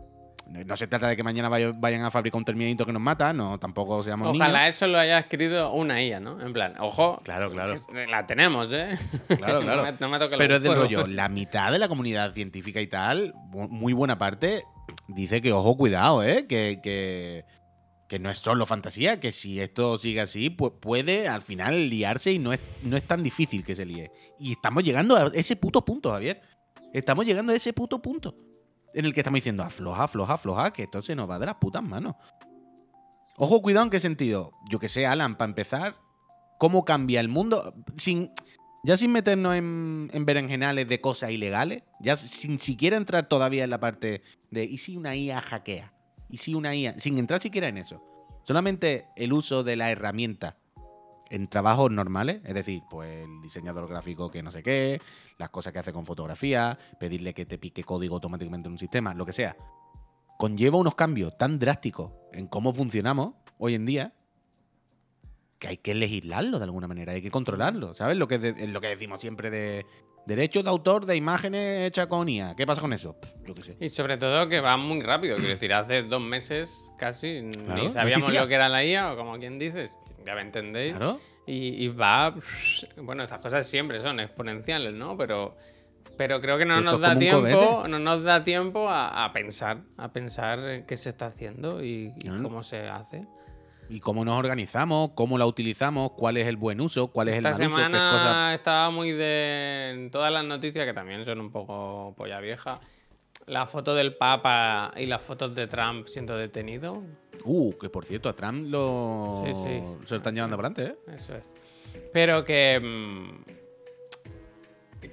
No, se trata de que mañana vaya- vayan a fabricar un terminito que nos mata, no, tampoco seamos Ojalá niños. eso lo haya escrito una IA, ¿no? En plan, ojo, Claro, claro. la tenemos, ¿eh? Claro, claro. no, me, no me Pero es del rollo, la mitad de la comunidad científica y tal, muy buena parte, dice que, ojo, cuidado, ¿eh? Que, que, que no es solo fantasía, que si esto sigue así, pues puede al final liarse y no es, no es tan difícil que se líe. Y estamos llegando a ese puto punto, Javier. Estamos llegando a ese puto punto. En el que estamos diciendo, afloja, afloja, afloja, que esto se nos va de las putas manos. Ojo, cuidado en qué sentido. Yo que sé, Alan, para empezar, ¿cómo cambia el mundo? Sin, ya sin meternos en, en berenjenales de cosas ilegales, ya sin siquiera entrar todavía en la parte de ¿y si una IA hackea? ¿Y si una IA? Sin entrar siquiera en eso. Solamente el uso de la herramienta en trabajos normales, es decir, pues el diseñador gráfico que no sé qué, las cosas que hace con fotografía, pedirle que te pique código automáticamente en un sistema, lo que sea, conlleva unos cambios tan drásticos en cómo funcionamos hoy en día que hay que legislarlo de alguna manera, hay que controlarlo, ¿sabes? Lo que, lo que decimos siempre de derechos de autor de imágenes hechas con IA. ¿Qué pasa con eso? Pff, Yo qué sé. Y sobre todo que va muy rápido. Quiero decir, hace dos meses casi Claro, ni sabíamos lo que era la IA, o como quien dices, ya me entendéis. Claro. Y, y va. Bueno, estas cosas siempre son exponenciales, ¿no? Pero. Pero creo que no Esto nos da tiempo, no nos da tiempo a, a pensar, a pensar en qué se está haciendo y, y cómo se hace. Y cómo nos organizamos, cómo la utilizamos, cuál es el buen uso, cuál es el Esta mal uso, qué semana estaba muy de. En todas las noticias, que también son un poco polla vieja. La foto del Papa y las fotos de Trump siendo detenido. Uh, que por cierto, a Trump lo... Sí, sí. se lo están llevando para adelante, ¿eh? Eso es. Pero que. mm,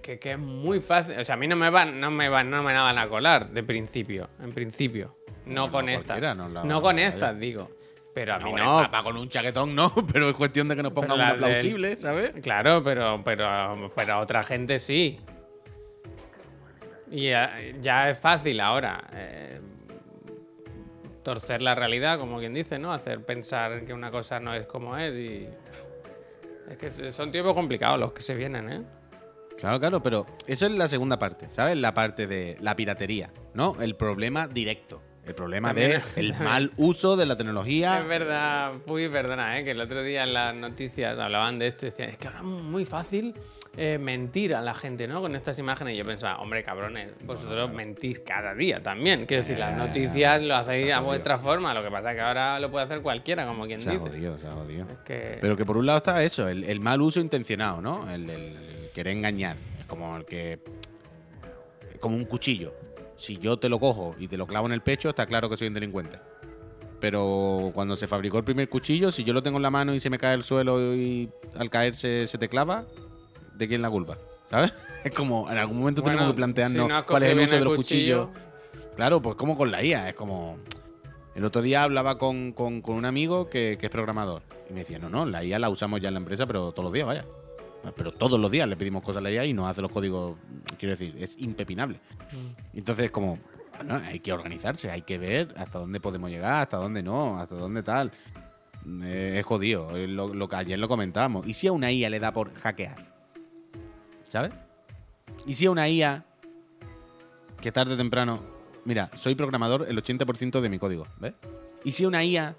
Que, que es muy fácil. O sea, a mí no me van, no me van, no me van a colar de principio. En principio. No, No, con no, estas. la No con estas, digo. Pero a mí no. Papa con un chaquetón no, pero es cuestión de que nos pongan una del- plausible, ¿sabes? Claro, pero, pero, pero a otra gente sí. Y ya, ya es fácil ahora. eh, torcer la realidad, como quien dice, ¿no? Hacer pensar que una cosa no es como es y... Es que son tiempos complicados los que se vienen, ¿eh? Claro, claro, pero eso es la segunda parte, ¿sabes? La parte de la piratería, ¿no? El problema directo. El problema de el mal uso de la tecnología. Es verdad, muy perdona, ¿eh? que el otro día en las noticias hablaban de esto y decían, es que ahora es muy fácil eh, mentir a la gente, ¿no? Con estas imágenes. Y yo pensaba, hombre, cabrones, vosotros mentís cada día también. Quiero decir, las noticias lo hacéis a vuestra forma. Lo que pasa es que ahora lo puede hacer cualquiera, como quien se dice. Ha jodido, se ha jodido. Es que... Pero que por un lado está eso, el, mal uso intencionado, ¿no? El, el querer engañar. Es como el que. Como un cuchillo si yo te lo cojo y te lo clavo en el pecho, está claro que soy un delincuente. Pero cuando se fabricó el primer cuchillo, si yo lo tengo en la mano y se me cae el suelo y al caerse se te clava, ¿de quién la culpa? ¿Sabes? Es como, en algún momento tenemos que plantearnos cuál es el uso de los cuchillos. Claro, pues como con la IA, es como... El otro día hablaba con, un amigo que, que, es programador y me decía, no, no, la IA la usamos ya en la empresa, pero todos los días, vaya. Pero todos los días le pedimos cosas a la IA y nos hace los códigos, quiero decir, es impepinable. Mm. Entonces, como, bueno, hay que organizarse, hay que ver hasta dónde podemos llegar, hasta dónde no, hasta dónde tal. Eh, es jodido, lo, que ayer lo comentábamos. ¿Y si a una IA le da por hackear? ¿Sabes? ¿Y si a una IA que tarde o temprano... Mira, soy programador el 80% de mi código, ¿ves? ¿Y si una IA...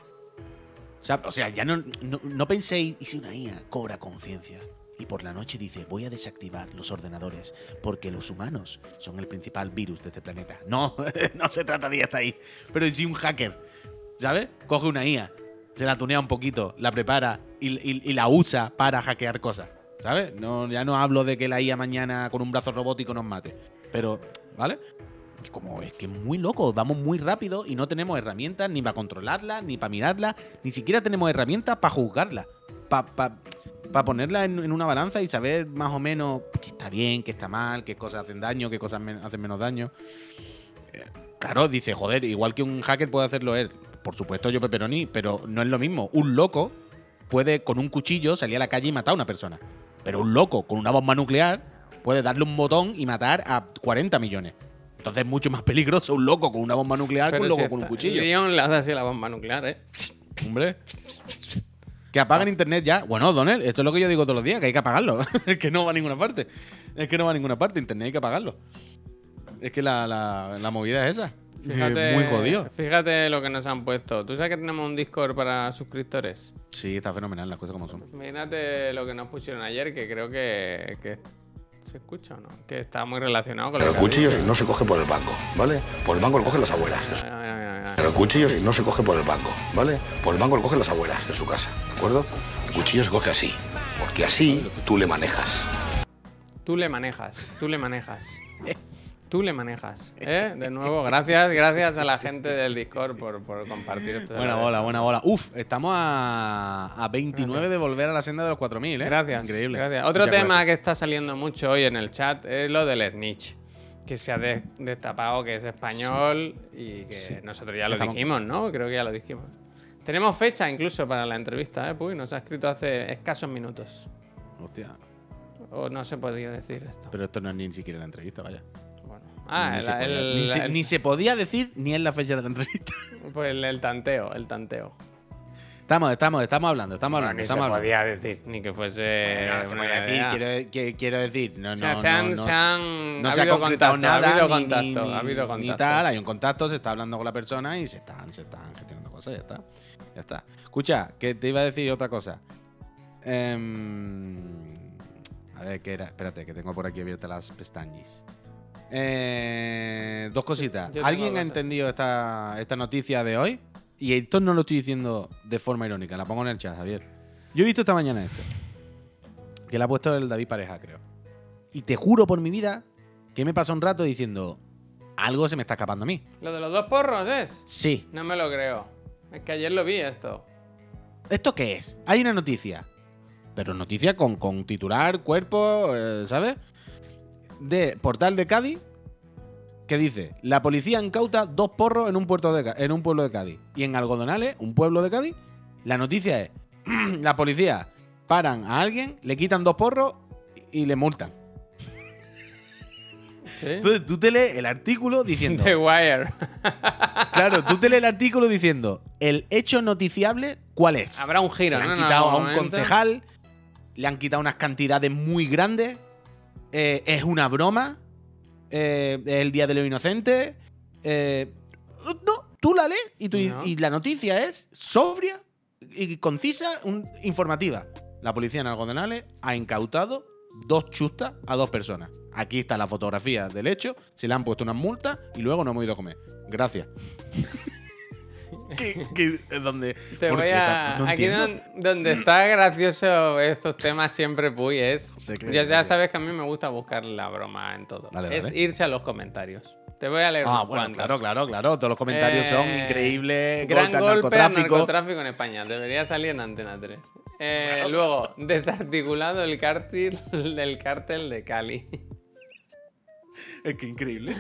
O sea, ya no, no, no penséis, ¿y si una IA cobra conciencia? Y por la noche dice voy a desactivar los ordenadores porque los humanos son el principal virus de este planeta. No, no se trata de hasta ahí. Pero si un hacker, ¿sabes? Coge una IA, se la tunea un poquito, la prepara y, la usa para hackear cosas. ¿Sabes? No, ya no hablo de que la IA mañana con un brazo robótico nos mate. Pero, ¿vale? Como es que es muy loco, vamos muy rápido y no tenemos herramientas ni para controlarla, ni para mirarla, ni siquiera tenemos herramientas para juzgarla. Para para ponerla en, una balanza y saber más o menos qué está bien, qué está mal, qué cosas hacen daño, qué cosas hacen menos daño. Eh, claro, dice, joder, igual que un hacker puede hacerlo él. Por supuesto, yo Pepperoni, pero no es lo mismo. Un loco puede con un cuchillo salir a la calle y matar a una persona. Pero un loco con una bomba nuclear puede darle un botón y matar a 40 millones. Entonces es mucho más peligroso un loco con una bomba nuclear que un loco con un cuchillo. Leon le hace así la bomba nuclear, ¿eh? Hombre. Que apaguen ah. internet ya. Bueno, Donel, esto es lo que yo digo todos los días, que hay que apagarlo. es que no va a ninguna parte. Es que no va a ninguna parte. Internet hay que apagarlo. Es que la, la, movida es esa. Fíjate, muy jodido. Fíjate lo que nos han puesto. ¿Tú sabes que tenemos un Discord para suscriptores? Sí, está fenomenal las cosas como son. Mírate lo que nos pusieron ayer, que creo que, que ¿Se escucha o no? Que está muy relacionado con Pero el cuchillo no se coge por el banco, ¿vale? Por el banco lo cogen las abuelas. Pero el cuchillo no se coge por el banco, ¿vale? Por el banco lo cogen las abuelas en su casa, ¿de acuerdo? El cuchillo se coge así, porque así tú le manejas. Tú le manejas, tú le manejas. Tú le manejas. ¿eh? De nuevo, gracias, gracias a la gente del Discord por, compartir esto. Buena bola, buena bola. Uf, estamos a, 29 de volver a la senda de los 4000, ¿eh? Gracias. Increíble. Gracias. Otro tema que está saliendo mucho hoy en el chat es lo del snitch. Que se ha destapado que es español y que nosotros ya lo dijimos, ¿no? Creo que ya lo dijimos. Tenemos fecha incluso para la entrevista, ¿eh? Puy, nos ha escrito hace escasos minutos. Hostia. O no se podía decir esto. Pero esto no es ni siquiera la entrevista, vaya. Ah, ni, se podía, decir ni en la fecha de la entrevista. Pues el, tanteo, el tanteo. Estamos, estamos, estamos hablando, estamos hablando. Estamos se podía decir, ni que fuese. no se podía decir, quiero, quiero, decir. No, no, se han, no, se han, no, se ha concretado nada. Ha habido contacto, ha habido contacto. Ni tal, hay un contacto, se está hablando con la persona y se están, se están gestionando cosas, ya está. Ya está. Escucha, que te iba a decir otra cosa. Em, a ver, ¿qué era? Espérate, que tengo por aquí abiertas las pestañas. Eh, dos cositas. ¿Alguien ha entendido esta, esta noticia de hoy? Y esto no lo estoy diciendo de forma irónica, la pongo en el chat, Javier. Yo he visto esta mañana esto. Que la ha puesto el David Pareja, creo. Y te juro por mi vida que me pasa un rato diciendo, algo se me está escapando a mí. ¿Lo de los dos porros es? Sí. No me lo creo. Es que ayer lo vi esto. ¿Esto qué es? Hay una noticia. Pero noticia con, con titular, cuerpo, eh, ¿sabes? De Portal de Cádiz que dice: La policía incauta dos porros en un, puerto de, en un pueblo de Cádiz. Y en Algodonales, un pueblo de Cádiz, la noticia es: La policía paran a alguien, le quitan dos porros y le multan. Entonces tú te lees el artículo diciendo. The Wire. claro, tú te lees el artículo diciendo, el hecho noticiable, ¿cuál es? Habrá un giro, Se le han quitado a un momento. concejal, le han quitado unas cantidades muy grandes, eh, es una broma, eh, es el Día de los Inocentes. eh, no, tú la lees y, tú- No. y la noticia es sobria y concisa, un- informativa. La policía en Algodonales ha incautado dos chustas a dos personas. Aquí está la fotografía del hecho, se le han puesto unas multas y luego no hemos ido a comer. Gracias. ¿Qué, qué- es donde, Te ¿por voy a. no Aquí don- donde está gracioso estos temas siempre, Puy, es. Ya, ya sabes que a mí me gusta buscar la broma en todo. Dale, es dale. irse a los comentarios. Te voy a leer Ah, bueno, cuantos. claro, claro, claro. Todos los comentarios son Eh, increíbles. Gran golpe golpe al narcotráfico. narcotráfico en España. Debería salir en Antena 3. Eh, luego, desarticulado el cártel del cártel de Cali. Es que increíble.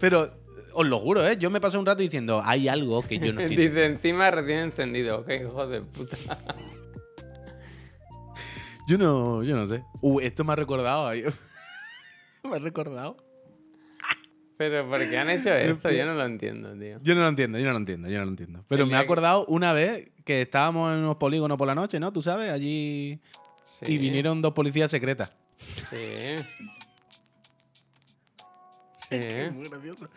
Pero os lo juro, ¿eh? Yo me pasé un rato diciendo, hay algo que yo no entiendo. Dice encima recién encendido. Qué hijo de puta. Yo no, yo no sé. Uh, esto me ha recordado. ahí. me ha recordado. Pero ¿por qué han hecho esto? Yo no lo entiendo, tío. Yo no lo entiendo, yo no lo entiendo, yo no lo entiendo. Pero me que- acordado una vez que estábamos en unos polígonos por la noche, ¿no? Tú sabes, allí. Sí, Y vinieron dos policías secretas. Sí. Sí. Muy gracioso.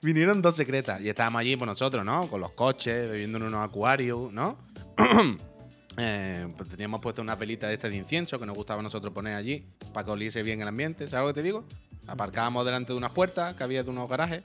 Vinieron dos secretas y estábamos allí por nosotros, ¿no? Con los coches, bebiendo en unos acuarios, ¿no? Eh, pues teníamos puesto una pelita de este de incienso que nos gustaba a nosotros poner allí para que oliese bien el ambiente, ¿sabes lo que te digo? Aparcábamos delante de unas puertas que había de unos garajes.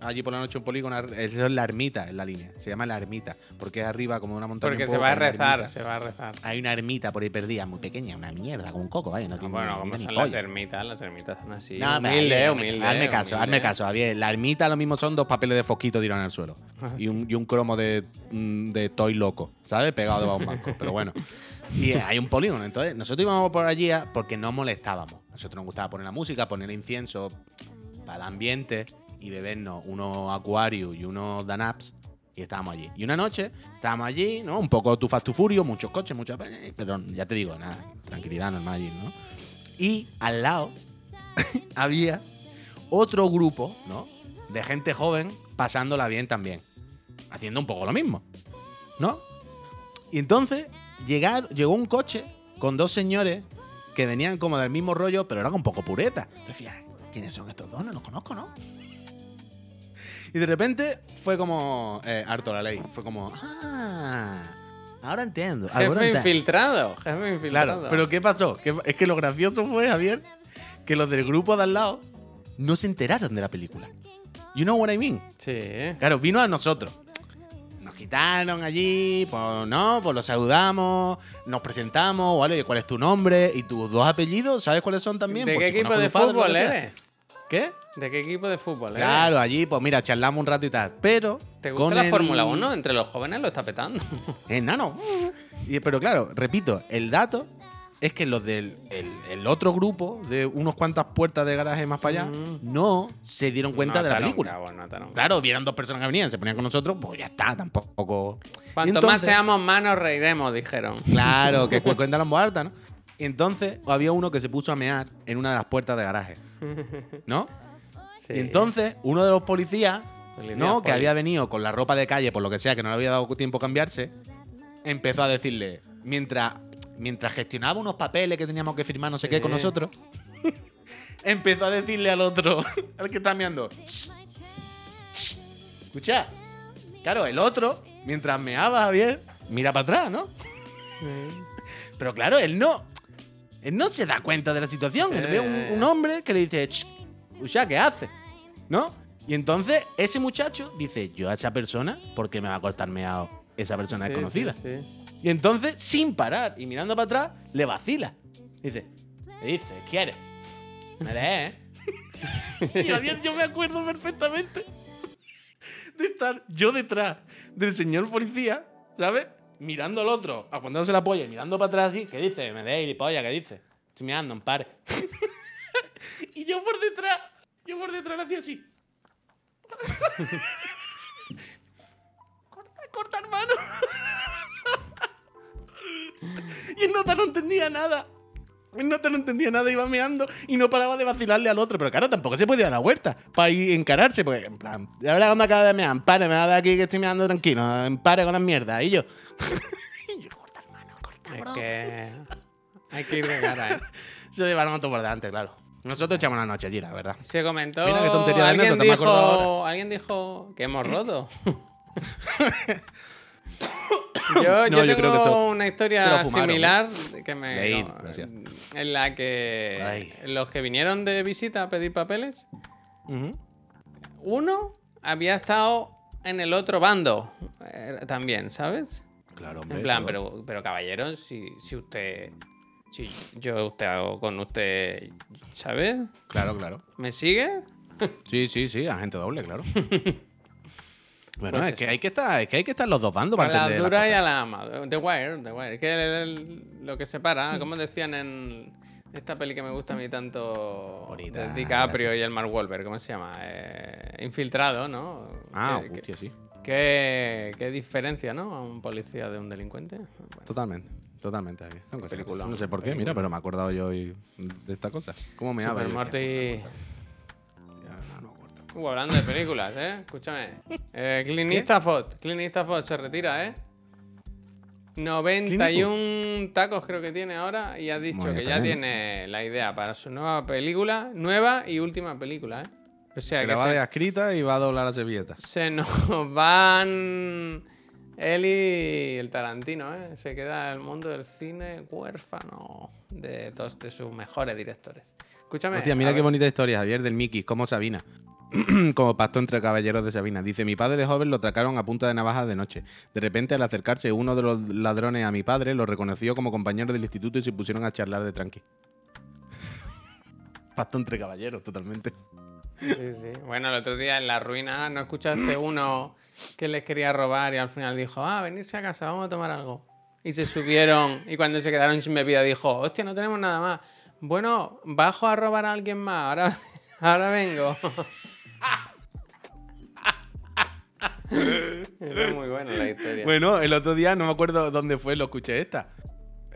Allí por la noche un polígono, eso es la ermita en la línea, se llama la ermita, porque es arriba como una montaña. Porque un se va a rezar, se va a rezar. Hay una ermita por ahí perdida, muy pequeña, una mierda, como un coco, vaya, no Ah, tiene bueno, como son las ermitas, las ermitas son así. No, pero humilde, humilde. Hazme caso, hazme caso, Javier. La ermita lo mismo son dos papeles de fosquito tirados en el suelo. Y un, y un cromo de, mm, de Toy Loco, ¿sabes? Pegado debajo de un banco. Pero bueno. Y hay un polígono. Entonces, nosotros íbamos por allí a- porque no molestábamos. Nosotros nos gustaba poner la música, poner incienso para el ambiente y bebernos unos Aquarius y unos Danaps. Y estábamos allí. Y una noche estábamos allí, ¿no? Un poco tu fast furio, muchos coches, muchas. Pero ya te digo, nada, tranquilidad normal allí, ¿no? Y al lado había otro grupo, ¿no? De gente joven pasándola bien también. Haciendo un poco lo mismo, ¿no? Y entonces llegar, llegó un coche con dos señores que venían como del mismo rollo, pero eran un poco pureta. Te decías, ¿quiénes son estos dos? No los conozco, ¿no? Y de repente fue como eh, harto la ley. Fue como, ah, ahora entiendo. ahora Jefe entiendo". infiltrado, jefe infiltrado. Claro, pero ¿qué pasó? Que- es que lo gracioso fue, Javier, que los del grupo de al lado no se enteraron de la película. You know what I mean? Sí. Claro, vino a nosotros. Nos quitaron allí, pues no, pues lo saludamos, nos presentamos, ¿vale? ¿Cuál es tu nombre? Y tus dos apellidos, ¿sabes cuáles son también? ¿De Por qué si equipo de padre, fútbol sea. eres? ¿Qué? ¿De qué equipo de fútbol eres? Claro, allí, pues mira, charlamos un rato y tal. Pero. ¿Te gusta la el- Fórmula 1? Entre los jóvenes lo está petando. Enano. Y, pero claro, repito, el dato es que los del el, el otro grupo, de unos cuantas puertas de garaje más para allá, Mm. no se dieron cuenta No de la película. Claro, vieron dos personas que venían, se ponían con nosotros, pues ya está, tampoco. Cuanto más seamos más nos reiremos, dijeron. Claro, que cu- cuenta la muerta, ¿no? Y entonces había uno que se puso a mear en una de las puertas de garaje, ¿no? Sí. Y entonces uno de los policías, Policía ¿no? Que había venido con la ropa de calle, por lo que sea, que no le había dado tiempo a cambiarse, empezó a decirle, mientras, mientras gestionaba unos papeles que teníamos que firmar, no sé qué, con nosotros, empezó a decirle al otro, al que está meando, escucha, claro, el otro, mientras meaba Javier, mira para atrás, ¿no? Sí. Pero claro, él no. Él no se da cuenta de la situación. Él ve un, ya. un hombre que le dice, "Ch, Usha, ¿qué hace? ¿No? Y entonces ese muchacho dice, yo a esa persona, ¿por qué me va a cortar meado? Esa persona Sí, es conocida. sí, sí. Y entonces, sin parar y mirando para atrás, le vacila. Dice, le dice, ¿quieres? Me lees, ¿eh? y Javier, yo me acuerdo perfectamente de estar yo detrás del señor policía, ¿sabes? Mirando al otro, aguantándose la polla y mirando para atrás así, ¿qué dice? Me lees, polla, ¿qué dice? Estoy mirando, en par. Y yo por detrás, yo por detrás hacía así. corta, corta, hermano. y el nota no entendía nada. No te lo entendía nada, iba meando y no paraba de vacilarle al otro. Pero claro, tampoco se podía dar la vuelta para ir encararse. Porque, en plan, y ahora cuando acaba de mear, empare, me va a ver aquí que estoy meando tranquilo, empare con las mierdas. Y yo. y yo, corta, hermano, corta, Es bro. que hay que ir de cara, ¿eh? Se llevaron todo por delante, claro. Nosotros echamos la noche allí, la verdad. Se comentó. Mira qué tontería de alguien, anécdota, me dijo, alguien dijo que hemos roto. yo, No, yo tengo creo que eso- una historia similar que me, no, en la que Ay. los que vinieron de visita a pedir papeles, uno había estado en el otro bando eh, también, ¿sabes? Claro, hombre. En plan, claro. pero, pero caballero, si, si usted. Si yo usted hago con usted, ¿sabes? Claro, claro. ¿Me sigue? Sí, sí, sí, agente doble, claro. bueno, Pues es que hay que estar, es que hay que estar los dos bandos A para la entender. las dura y a la ama. The Wire, The Wire. Que el- lo que separa, como decían en esta peli que me gusta a mí tanto Bonita, de DiCaprio gracias. y el Mark Wahlberg, ¿cómo se llama? Eh, infiltrado, ¿no? Ah, ¿Qué, hostia, sí. qué- qué diferencia, ¿no? A un policía de un delincuente. Bueno, Totalmente, totalmente. Son cosas. No sé por qué, mira, pero me he acordado yo hoy de esta cosa. ¿Cómo me habla? Super Morty. Uh, hablando de películas, ¿eh? Escúchame. Eh, Clint Eastwood. Clint Eastwood se retira, ¿eh? 91 tacos creo que tiene ahora y ha dicho Bueno, que ya tiene la idea para su nueva película, nueva y última película, ¿eh? O sea Que que la va a se, escrita y va a doblar la servilleta. se nos van él y el Tarantino, ¿eh? Se queda el mundo del cine huérfano de dos de sus mejores directores. Escúchame. Hostia, mira qué bonita historia, Javier, del Mickey, como Sabina. como pacto entre caballeros de Sabina. Dice, mi padre de joven lo atracaron a punta de navaja de noche. De repente, al acercarse uno de los ladrones a mi padre, lo reconoció como compañero del instituto y se pusieron a charlar de tranqui. pacto entre caballeros, totalmente. Sí, sí. Bueno, el otro día en la ruina, ¿no escuchaste uno que les quería robar y al final dijo, ah, venirse a casa, vamos a tomar algo? Y se subieron y cuando se quedaron sin bebida dijo, hostia, no tenemos nada más. Bueno, bajo a robar a alguien más, ahora, ahora vengo. Era muy buena la historia. Bueno, el otro día, no me acuerdo dónde fue, lo escuché esta.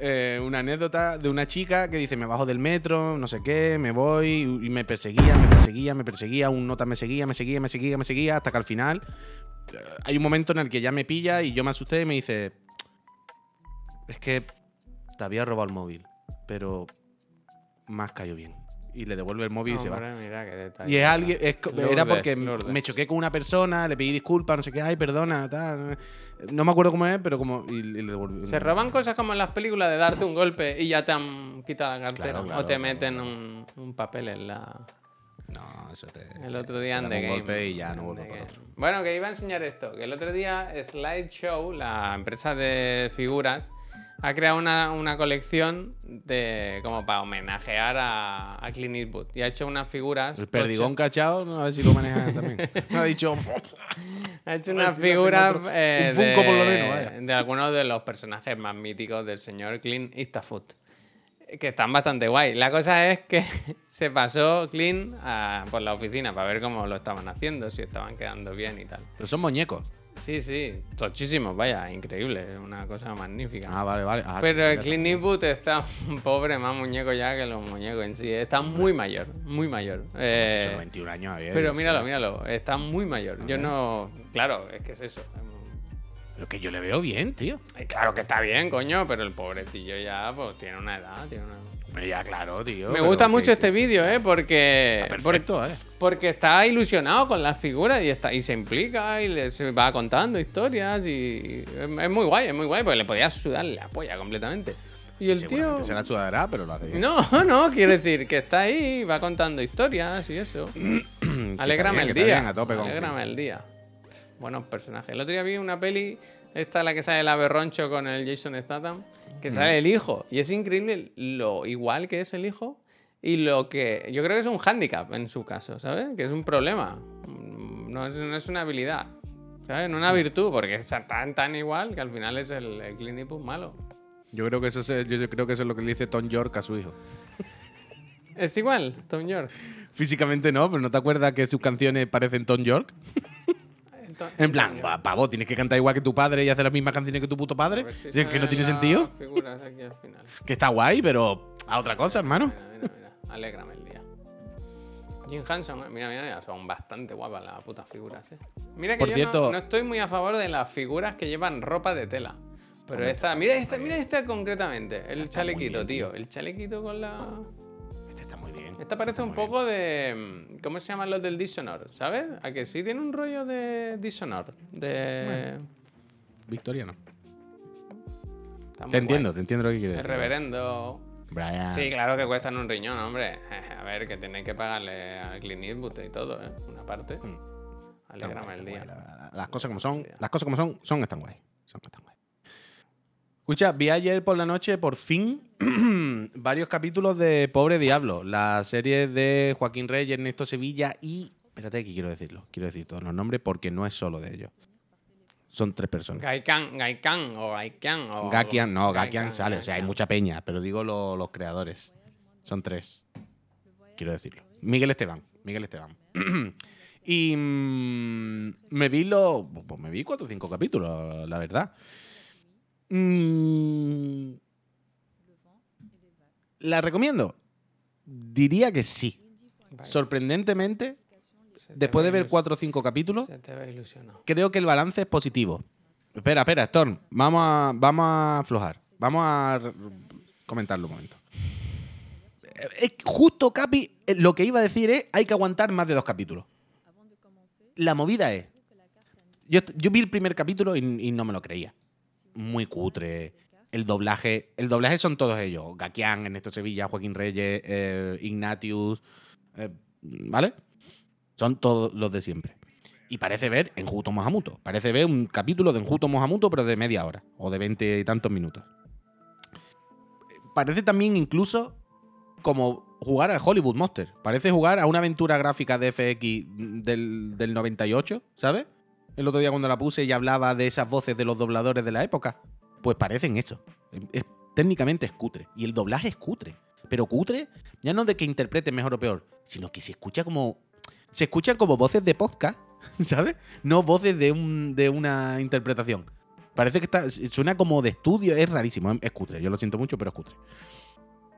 Eh, una anécdota de una chica que dice, me bajo del metro, no sé qué, me voy, y me perseguía, me perseguía, me perseguía, un nota me seguía, me seguía, me seguía, me seguía, hasta que al final eh, hay un momento en el que ya me pilla y yo me asusté y me dice, es que te había robado el móvil, pero más cayó bien. Y le devuelve el móvil y se va. Hombre, mira qué detalle. Y es alguien, es era porque Lourdes. me choqué con una persona, le pedí disculpas, no sé qué, ay, perdona, tal. No me acuerdo cómo es, pero como. Y, y le devolví. Se roban cosas como en las películas de darte un golpe y ya te han quitado la cartera. Claro, claro, o te meten claro. Un, un papel en la. No, eso te. El otro día en te The dan un golpe y ya no En vuelvo Game. otro. Bueno, que iba a enseñar esto. Que el otro día Slideshow, la empresa de figuras, ha creado una, una colección de como para homenajear a, a Clint Eastwood. Y ha hecho unas figuras. El perdigón cachado, no, a ver si lo manejas también. Me ha dicho. Ha hecho unas figuras eh, un de, por lo menos, vaya. de algunos de los personajes más míticos del señor Clint Eastwood. Que están bastante guay. La cosa es que se pasó Clint a- por la oficina para ver cómo lo estaban haciendo, si estaban quedando bien y tal. Pero son muñecos. Sí, sí, tochísimos, vaya, increíble, una cosa magnífica. Ah, vale, vale. Ah, Pero sí, el Clint Eastwood está un pobre más muñeco ya que los muñecos en sí. Está muy mayor, muy mayor. Eh, Son 21 años, Javier, pero míralo, míralo, está muy mayor. Yo no. Claro, es que es eso. Pero que yo le veo bien, tío. Eh, Claro que está bien, coño, pero el pobrecillo ya pues tiene una edad, tiene una... Ya, claro, tío. Me gusta que- mucho este vídeo, ¿eh? Porque, Está porque, perfecto, eh. porque está ilusionado con las figuras y, está, y se implica y le, se va contando historias y es, es muy guay, es muy guay, porque le podía sudar la polla completamente. Y el tío... Se la sudará, pero lo hace bien. No, no, quiero decir que está ahí, va contando historias y eso. Alégrame el día. bien, a tope con Alégrame el día. Buenos personajes. El otro día vi una peli, esta es la que sale el aberroncho con el Jason Statham, que sale el hijo. Y es increíble lo igual que es el hijo y lo que. Yo creo que es un hándicap en su caso, ¿sabes? Que es un problema. Mm, No es, no es una habilidad. ¿Sabes? No una virtud, porque es tan, tan igual que al final es el, el Clint Eastwood malo. Yo creo que eso es, yo creo que eso es lo que le dice Tom York a su hijo. Es igual, Tom York. Físicamente no, pero ¿no te acuerdas que sus canciones parecen Tom York? En plan, va, pavo, tienes que cantar igual que tu padre y hacer las mismas canciones que tu puto padre. Si es que no tiene sentido. figuras aquí al final. Que está guay, pero a otra cosa, hermano. Mira, mira, mira. Alégrame el día. Jim Hanson, eh, mira, mira, mira, son bastante guapas las putas figuras, eh. Mira que Por yo cierto- no, no estoy muy a favor de las figuras que llevan ropa de tela. Pero esta, mira esta, mira esta concretamente, el chalequito, tío. El chalequito con la. Bien. Esta parece un bien. poco de. mm, ¿Cómo se llaman los del Dishonor? ¿Sabes? A que sí tiene un rollo de Dishonor. De. Victoriano. Está muy Te entiendo, guay. te entiendo lo que quieres El decir. reverendo. Brian. Sí, claro que cuestan un riñón, hombre. A ver, que tenéis que pagarle a Clint Eastwood y todo, ¿eh? Una parte. Mm. Alégrame el día. guay, la- la- Las cosas como son, las cosas como son, son están guay. Son están guay. Escucha, vi ayer por la noche, por fin, varios capítulos de Pobre Diablo, la serie de Joaquín Reyes, Ernesto Sevilla y. Espérate que quiero decirlo. Quiero decir todos los nombres porque no es solo de ellos. Son tres personas. Gaikan, Gaikan o Gaikan o. Gakian, no, Gakian sale. O sea, hay mucha peña, pero digo lo- los creadores. Son tres. Quiero decirlo. Miguel Esteban. Miguel Esteban. y mm, me vi los. Pues me vi cuatro o cinco capítulos, la verdad. Mm, ¿La recomiendo? Diría que sí. Sorprendentemente, después de ver cuatro o cinco capítulos, Se te creo que el balance es positivo. Espera, espera, Storm. Vamos a, vamos a aflojar. Vamos a comentarlo un momento. Eh, Es justo, Capi, eh, lo que iba a decir es hay que aguantar más de dos capítulos. La movida es... Yo, vi el primer capítulo y, y no me lo creía. Muy cutre. El doblaje... El doblaje son todos ellos. Gakian, Ernesto Sevilla, Joaquín Reyes, eh, Ignatius... eh, ¿Vale? Son todos los de siempre. Y parece ver Enjuto Mohamuto. Parece ver un capítulo de Enjuto Mohamuto, pero de media hora o de veinte y tantos minutos. Parece también incluso como jugar al Hollywood Monster. Parece jugar a una aventura gráfica de FX del, del 98, ¿sabes? El otro día cuando la puse y hablaba de esas voces de los dobladores de la época. Pues parecen eso. Es- técnicamente es cutre. Y el doblaje es cutre. Pero cutre, ya no de que interprete mejor o peor, sino que se escucha como. Se escuchan como voces de podcast, ¿sabes? No voces de, un, de una interpretación. Parece que está, suena como de estudio, es rarísimo, es- cutre. Yo lo siento mucho, pero es cutre.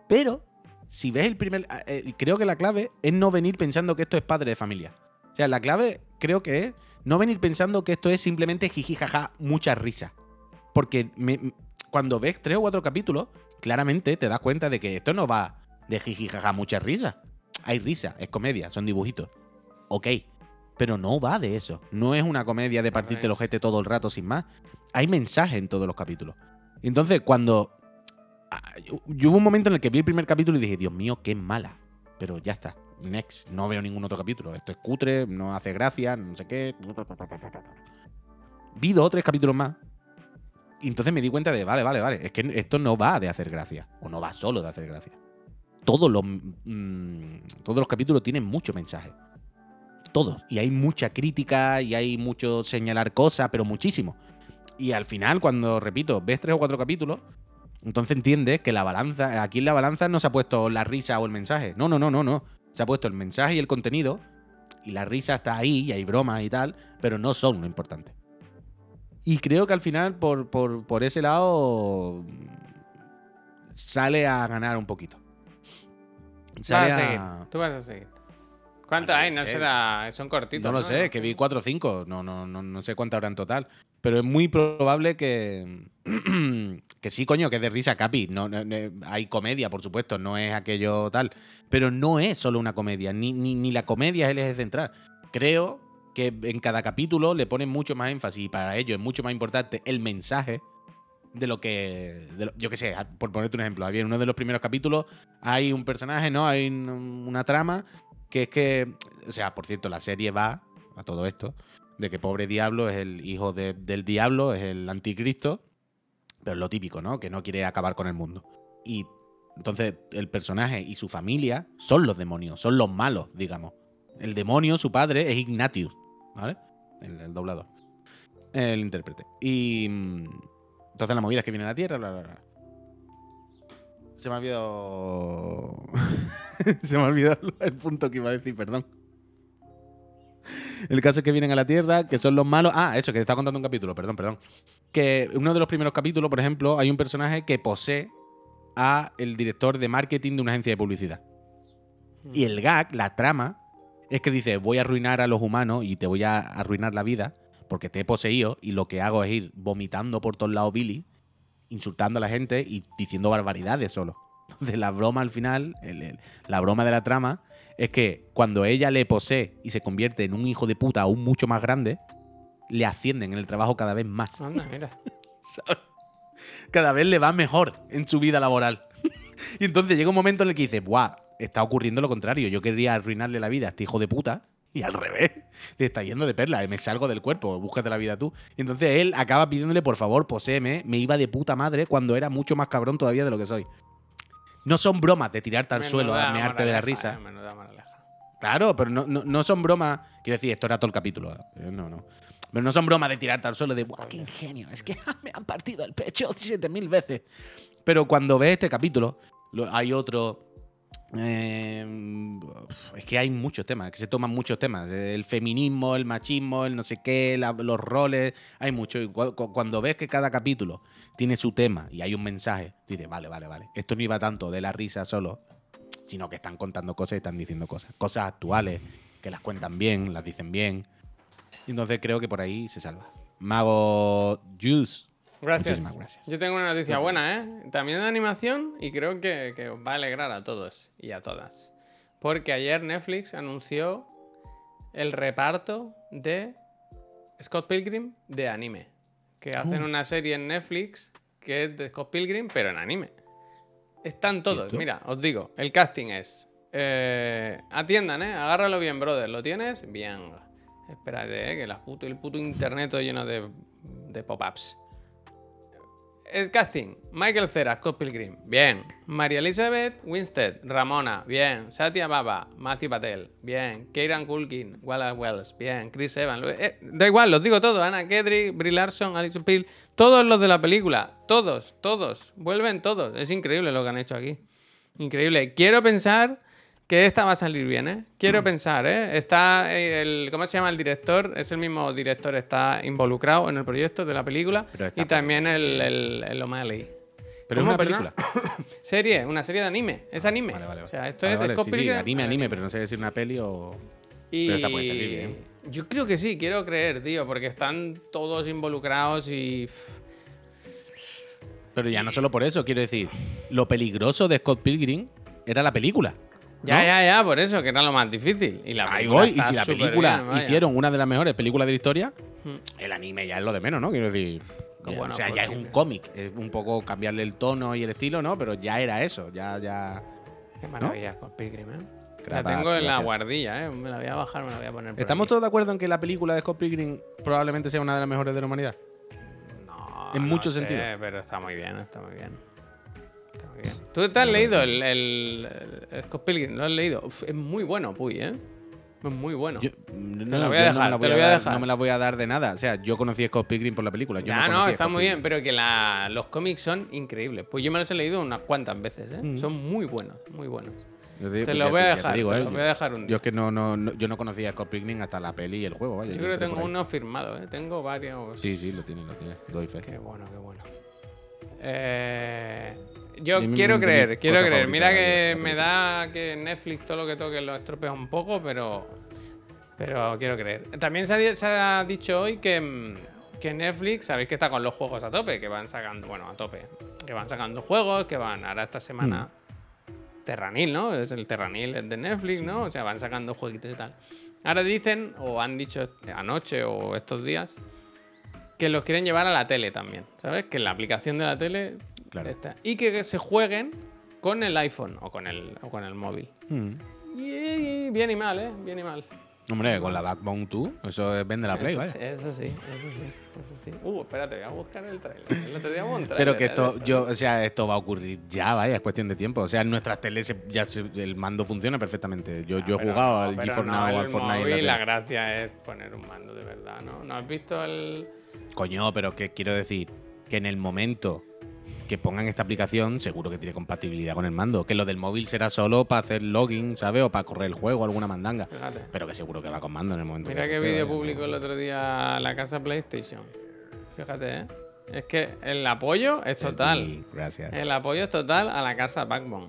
Pero, si ves el primer. eh, creo que la clave es no venir pensando que esto es padre de familia. O sea, la clave creo que es no venir pensando que esto es simplemente jiji jaja, mucha risa. Porque me- cuando ves tres o cuatro capítulos, claramente te das cuenta de que esto no va de jiji jaja, mucha risa. Hay risa, es comedia, son dibujitos. Ok. Pero no va de eso. No es una comedia de partirte el ojete todo el rato sin más. Hay mensaje en todos los capítulos. Entonces, cuando. ah, Yo, yo hubo un momento en el que vi el primer capítulo y dije, Dios mío, qué mala. Pero ya está. Next. No veo ningún otro capítulo. Esto es cutre, no hace gracia, no sé qué. Vi dos o tres capítulos más. Y entonces me di cuenta de, vale, vale, vale. Es que esto no va de hacer gracia. O no va solo de hacer gracia. Todos los, mm, todos los capítulos tienen mucho mensaje. Todos. Y hay mucha crítica y hay mucho señalar cosas, pero muchísimo. Y al final, cuando, repito, ves tres o cuatro capítulos, entonces entiendes que la balanza, aquí en la balanza no se ha puesto la risa o el mensaje. No, no, no, no, no. Se ha puesto el mensaje y el contenido. Y la risa está ahí, y hay bromas y tal, pero no son lo importante. Y creo que al final, por, por, por ese lado, sale a ganar un poquito. Sale Vas a. Tú vas a seguir. ¿Cuántos Bueno, hay? no No sé. será. Son cortitos. No lo sé, que vi 4 o 5, no, no, no, no sé cuántas habrá en total. Pero es muy probable que. que sí, coño, que es de risa, Capi. No, hay comedia, por supuesto, no es aquello tal. Pero no es solo una comedia, ni, ni, ni la comedia es el eje central. Creo que en cada capítulo le ponen mucho más énfasis y para ello es mucho más importante el mensaje de lo que. yo qué sé, por ponerte un ejemplo, en uno de los primeros capítulos hay un personaje, ¿no? Hay un- una trama que es que. O sea, por cierto, la serie va a todo esto de que pobre diablo es el hijo de- del diablo, es el anticristo, pero es lo típico, ¿no? Que no quiere acabar con el mundo. Y entonces el personaje y su familia son los demonios, son los malos, digamos. El demonio, su padre, es Ignatius, ¿vale? El, doblador. El intérprete. Y mm, entonces la movida que viene a la Tierra, bla, bla, bla. Se me ha olvidado... Se me ha olvidado el punto que iba a decir, perdón. El caso es que vienen a la Tierra, que son los malos. Ah, eso, que te estaba contando un capítulo, perdón, perdón. Que uno de los primeros capítulos, por ejemplo, hay un personaje que posee a el director de marketing de una agencia de publicidad. Y el gag, la trama, es que dice, voy a arruinar a los humanos y te voy a arruinar la vida porque te he poseído y lo que hago es ir vomitando por todos lados Billy, insultando a la gente y diciendo barbaridades solo. Entonces la broma al final, la broma de la trama, es que cuando ella le posee y se convierte en un hijo de puta aún mucho más grande, le ascienden en el trabajo cada vez más. Anda, mira. ¿sabes? Cada vez le va mejor en su vida laboral. y entonces llega un momento en el que dice, ¡buah! Está ocurriendo lo contrario. Yo quería arruinarle la vida a este hijo de puta. Y al revés, le está yendo de perla. Me salgo del cuerpo, búscate la vida tú. Y entonces él acaba pidiéndole, por favor, poséeme. Me iba de puta madre cuando era mucho más cabrón todavía de lo que soy. No son bromas de tirarte al suelo a mearte de la risa. eh, moraleja. Claro, pero no, no, no son bromas. Quiero decir, esto era todo el capítulo. eh, No, no. Pero no son bromas de tirarte al suelo de, ¡buah, qué ingenio! Es que me han partido el pecho 7000 veces. Pero cuando ves este capítulo, lo- hay otro. Eh, es que hay muchos temas, que se toman muchos temas. El feminismo, el machismo, el no sé qué, los roles, hay mucho. Y cu- cu- cuando ves que cada capítulo tiene su tema y hay un mensaje, dices, vale, vale, vale. Esto no iba tanto de la risa solo, sino que están contando cosas y están diciendo cosas. Cosas actuales, que las cuentan bien, las dicen bien. Y entonces creo que por ahí se salva. Mago Juice. Gracias. Muchísimas gracias. Yo tengo una noticia buena, ¿eh? También de animación y creo que, que os va a alegrar a todos y a todas. Porque ayer Netflix anunció el reparto de Scott Pilgrim de anime. Que hacen Uh. una serie en Netflix que es de Scott Pilgrim, pero en anime. Están todos, mira, os digo, el casting es... eh, atiendan, ¿eh? Agárralo bien, brother. ¿Lo tienes? Bien. Espérate, ¿eh? Que la puto- el puto internet todo lleno de, de pop-ups. El casting, Michael Cera, Scott Pilgrim, bien. María Elizabeth Winstead, Ramona, bien. Satya Baba, Matthew Patel, bien. Kieran Culkin, Wallace Wells, bien. Chris Evans, eh, da igual, los digo todos. Anna Kedrick, Brie Larson, Alison Peel, todos los de la película, todos, todos, vuelven todos. Es increíble lo que han hecho aquí. Increíble. Quiero pensar que esta va a salir bien, ¿eh? Quiero pensar, ¿eh? Está eh, el. ¿Cómo se llama el director? Es el mismo director, está involucrado en el proyecto de la película. Y también el, el, el O'Malley. Pero es ¿Cómo, una película. Serie, una serie de anime. Es anime. Vale, vale, vale. O sea, esto Vale, es sí, sí, Pilgrim anime, anime, pero no sé si es una peli o. Y Pero esta puede salir bien. Yo creo que sí, quiero creer, tío, porque están todos involucrados y. Pero ya no solo por eso, quiero decir, lo peligroso de Scott Pilgrim era la película. Ya, ¿no? ya, ya, por eso, que era lo más difícil. Y la Ahí voy, y si la película bien, hicieron una de las mejores películas de la historia, Hmm. el anime ya es lo de menos, ¿no? Quiero decir. Qué ya- bueno, o sea, pues, ya es un cómic, es un poco cambiarle el tono y el estilo, ¿no? Pero ya era eso, ya, ya. Qué maravilla, Scott Pilgrim, ¿eh? La tengo en la guardilla, ¿eh? Me la voy a bajar, me la voy a poner. por ¿Estamos aquí. todos de acuerdo en que la película de Scott Pilgrim probablemente sea una de las mejores de la humanidad? No, en no muchos sé, sentidos. Pero está muy bien, está muy bien. Está muy bien. ¿Tú te has leído el, el- el Scott Pilgrim? ¿Lo has leído? Uf, es muy bueno, Puy, ¿eh? Es muy bueno. Yo, no, la voy a yo dejar, no me la te voy, lo a voy a dar, dejar. no me la voy a dar de nada. O sea, yo conocí a Scott Pilgrim por la película. Yo Ya, no, no, conocía a está muy bien, pero que la- los cómics son increíbles. Pues yo me los he leído unas cuantas veces, ¿eh? Mm. Son muy buenos, muy buenos. Yo digo, Te ya lo voy a te dejar, digo, te ¿eh? lo voy a dejar un Yo día. es que no, no, no- yo no conocía a Scott Pilgrim hasta la peli y el juego, vaya. Yo creo que tengo uno firmado, ¿eh? Tengo varios. Sí, sí, lo tiene, lo tiene. Doy fe. Qué bueno, qué bueno. Eh, yo quiero creer, quiero creer. Mira que me da que Netflix todo lo que toque lo estropea un poco, pero pero quiero creer. También se ha, di- se ha dicho hoy que, mm, que Netflix, sabéis que está con los juegos a tope, que van sacando, bueno, a tope, que van sacando juegos, que van ahora esta semana Mm. Terranil, ¿no? Es el Terranil de Netflix, ¿no? O sea, van sacando jueguitos y tal. Ahora dicen, o han dicho anoche o estos días, que los quieren llevar a la tele también, ¿sabes? Que en la aplicación de la tele Claro. está. Y que se jueguen con el iPhone o con el, o con el móvil. Mm. Y, y bien y mal, ¿eh? Bien y mal. Hombre, con la Backbone 2, eso es vende la Play, eso, vaya. eso sí, eso sí, eso sí. Uh, espérate, voy a buscar el trailer. El otro día un Pero tráiler, que ¿eh? esto, eso. yo, o sea, esto va a ocurrir ya, vaya, es cuestión de tiempo. O sea, en nuestras teles ya se- el mando funciona perfectamente. Yo, Ah, yo he pero jugado no, al pero GeForce no, Now o al Fortnite. en la la gracia es poner un mando de verdad, ¿no? ¿No has visto el...? Coño, pero que quiero decir que en el momento que pongan esta aplicación, seguro que tiene compatibilidad con el mando. Que lo del móvil será solo para hacer login, ¿sabes? O para correr el juego, alguna mandanga. Fíjate. Pero que seguro que va con mando en el momento. Mira que pueda, vídeo publicó el otro día la casa PlayStation. Fíjate, ¿eh? Es que el apoyo es total. Sí, Gracias. El apoyo es total a la casa Backbone.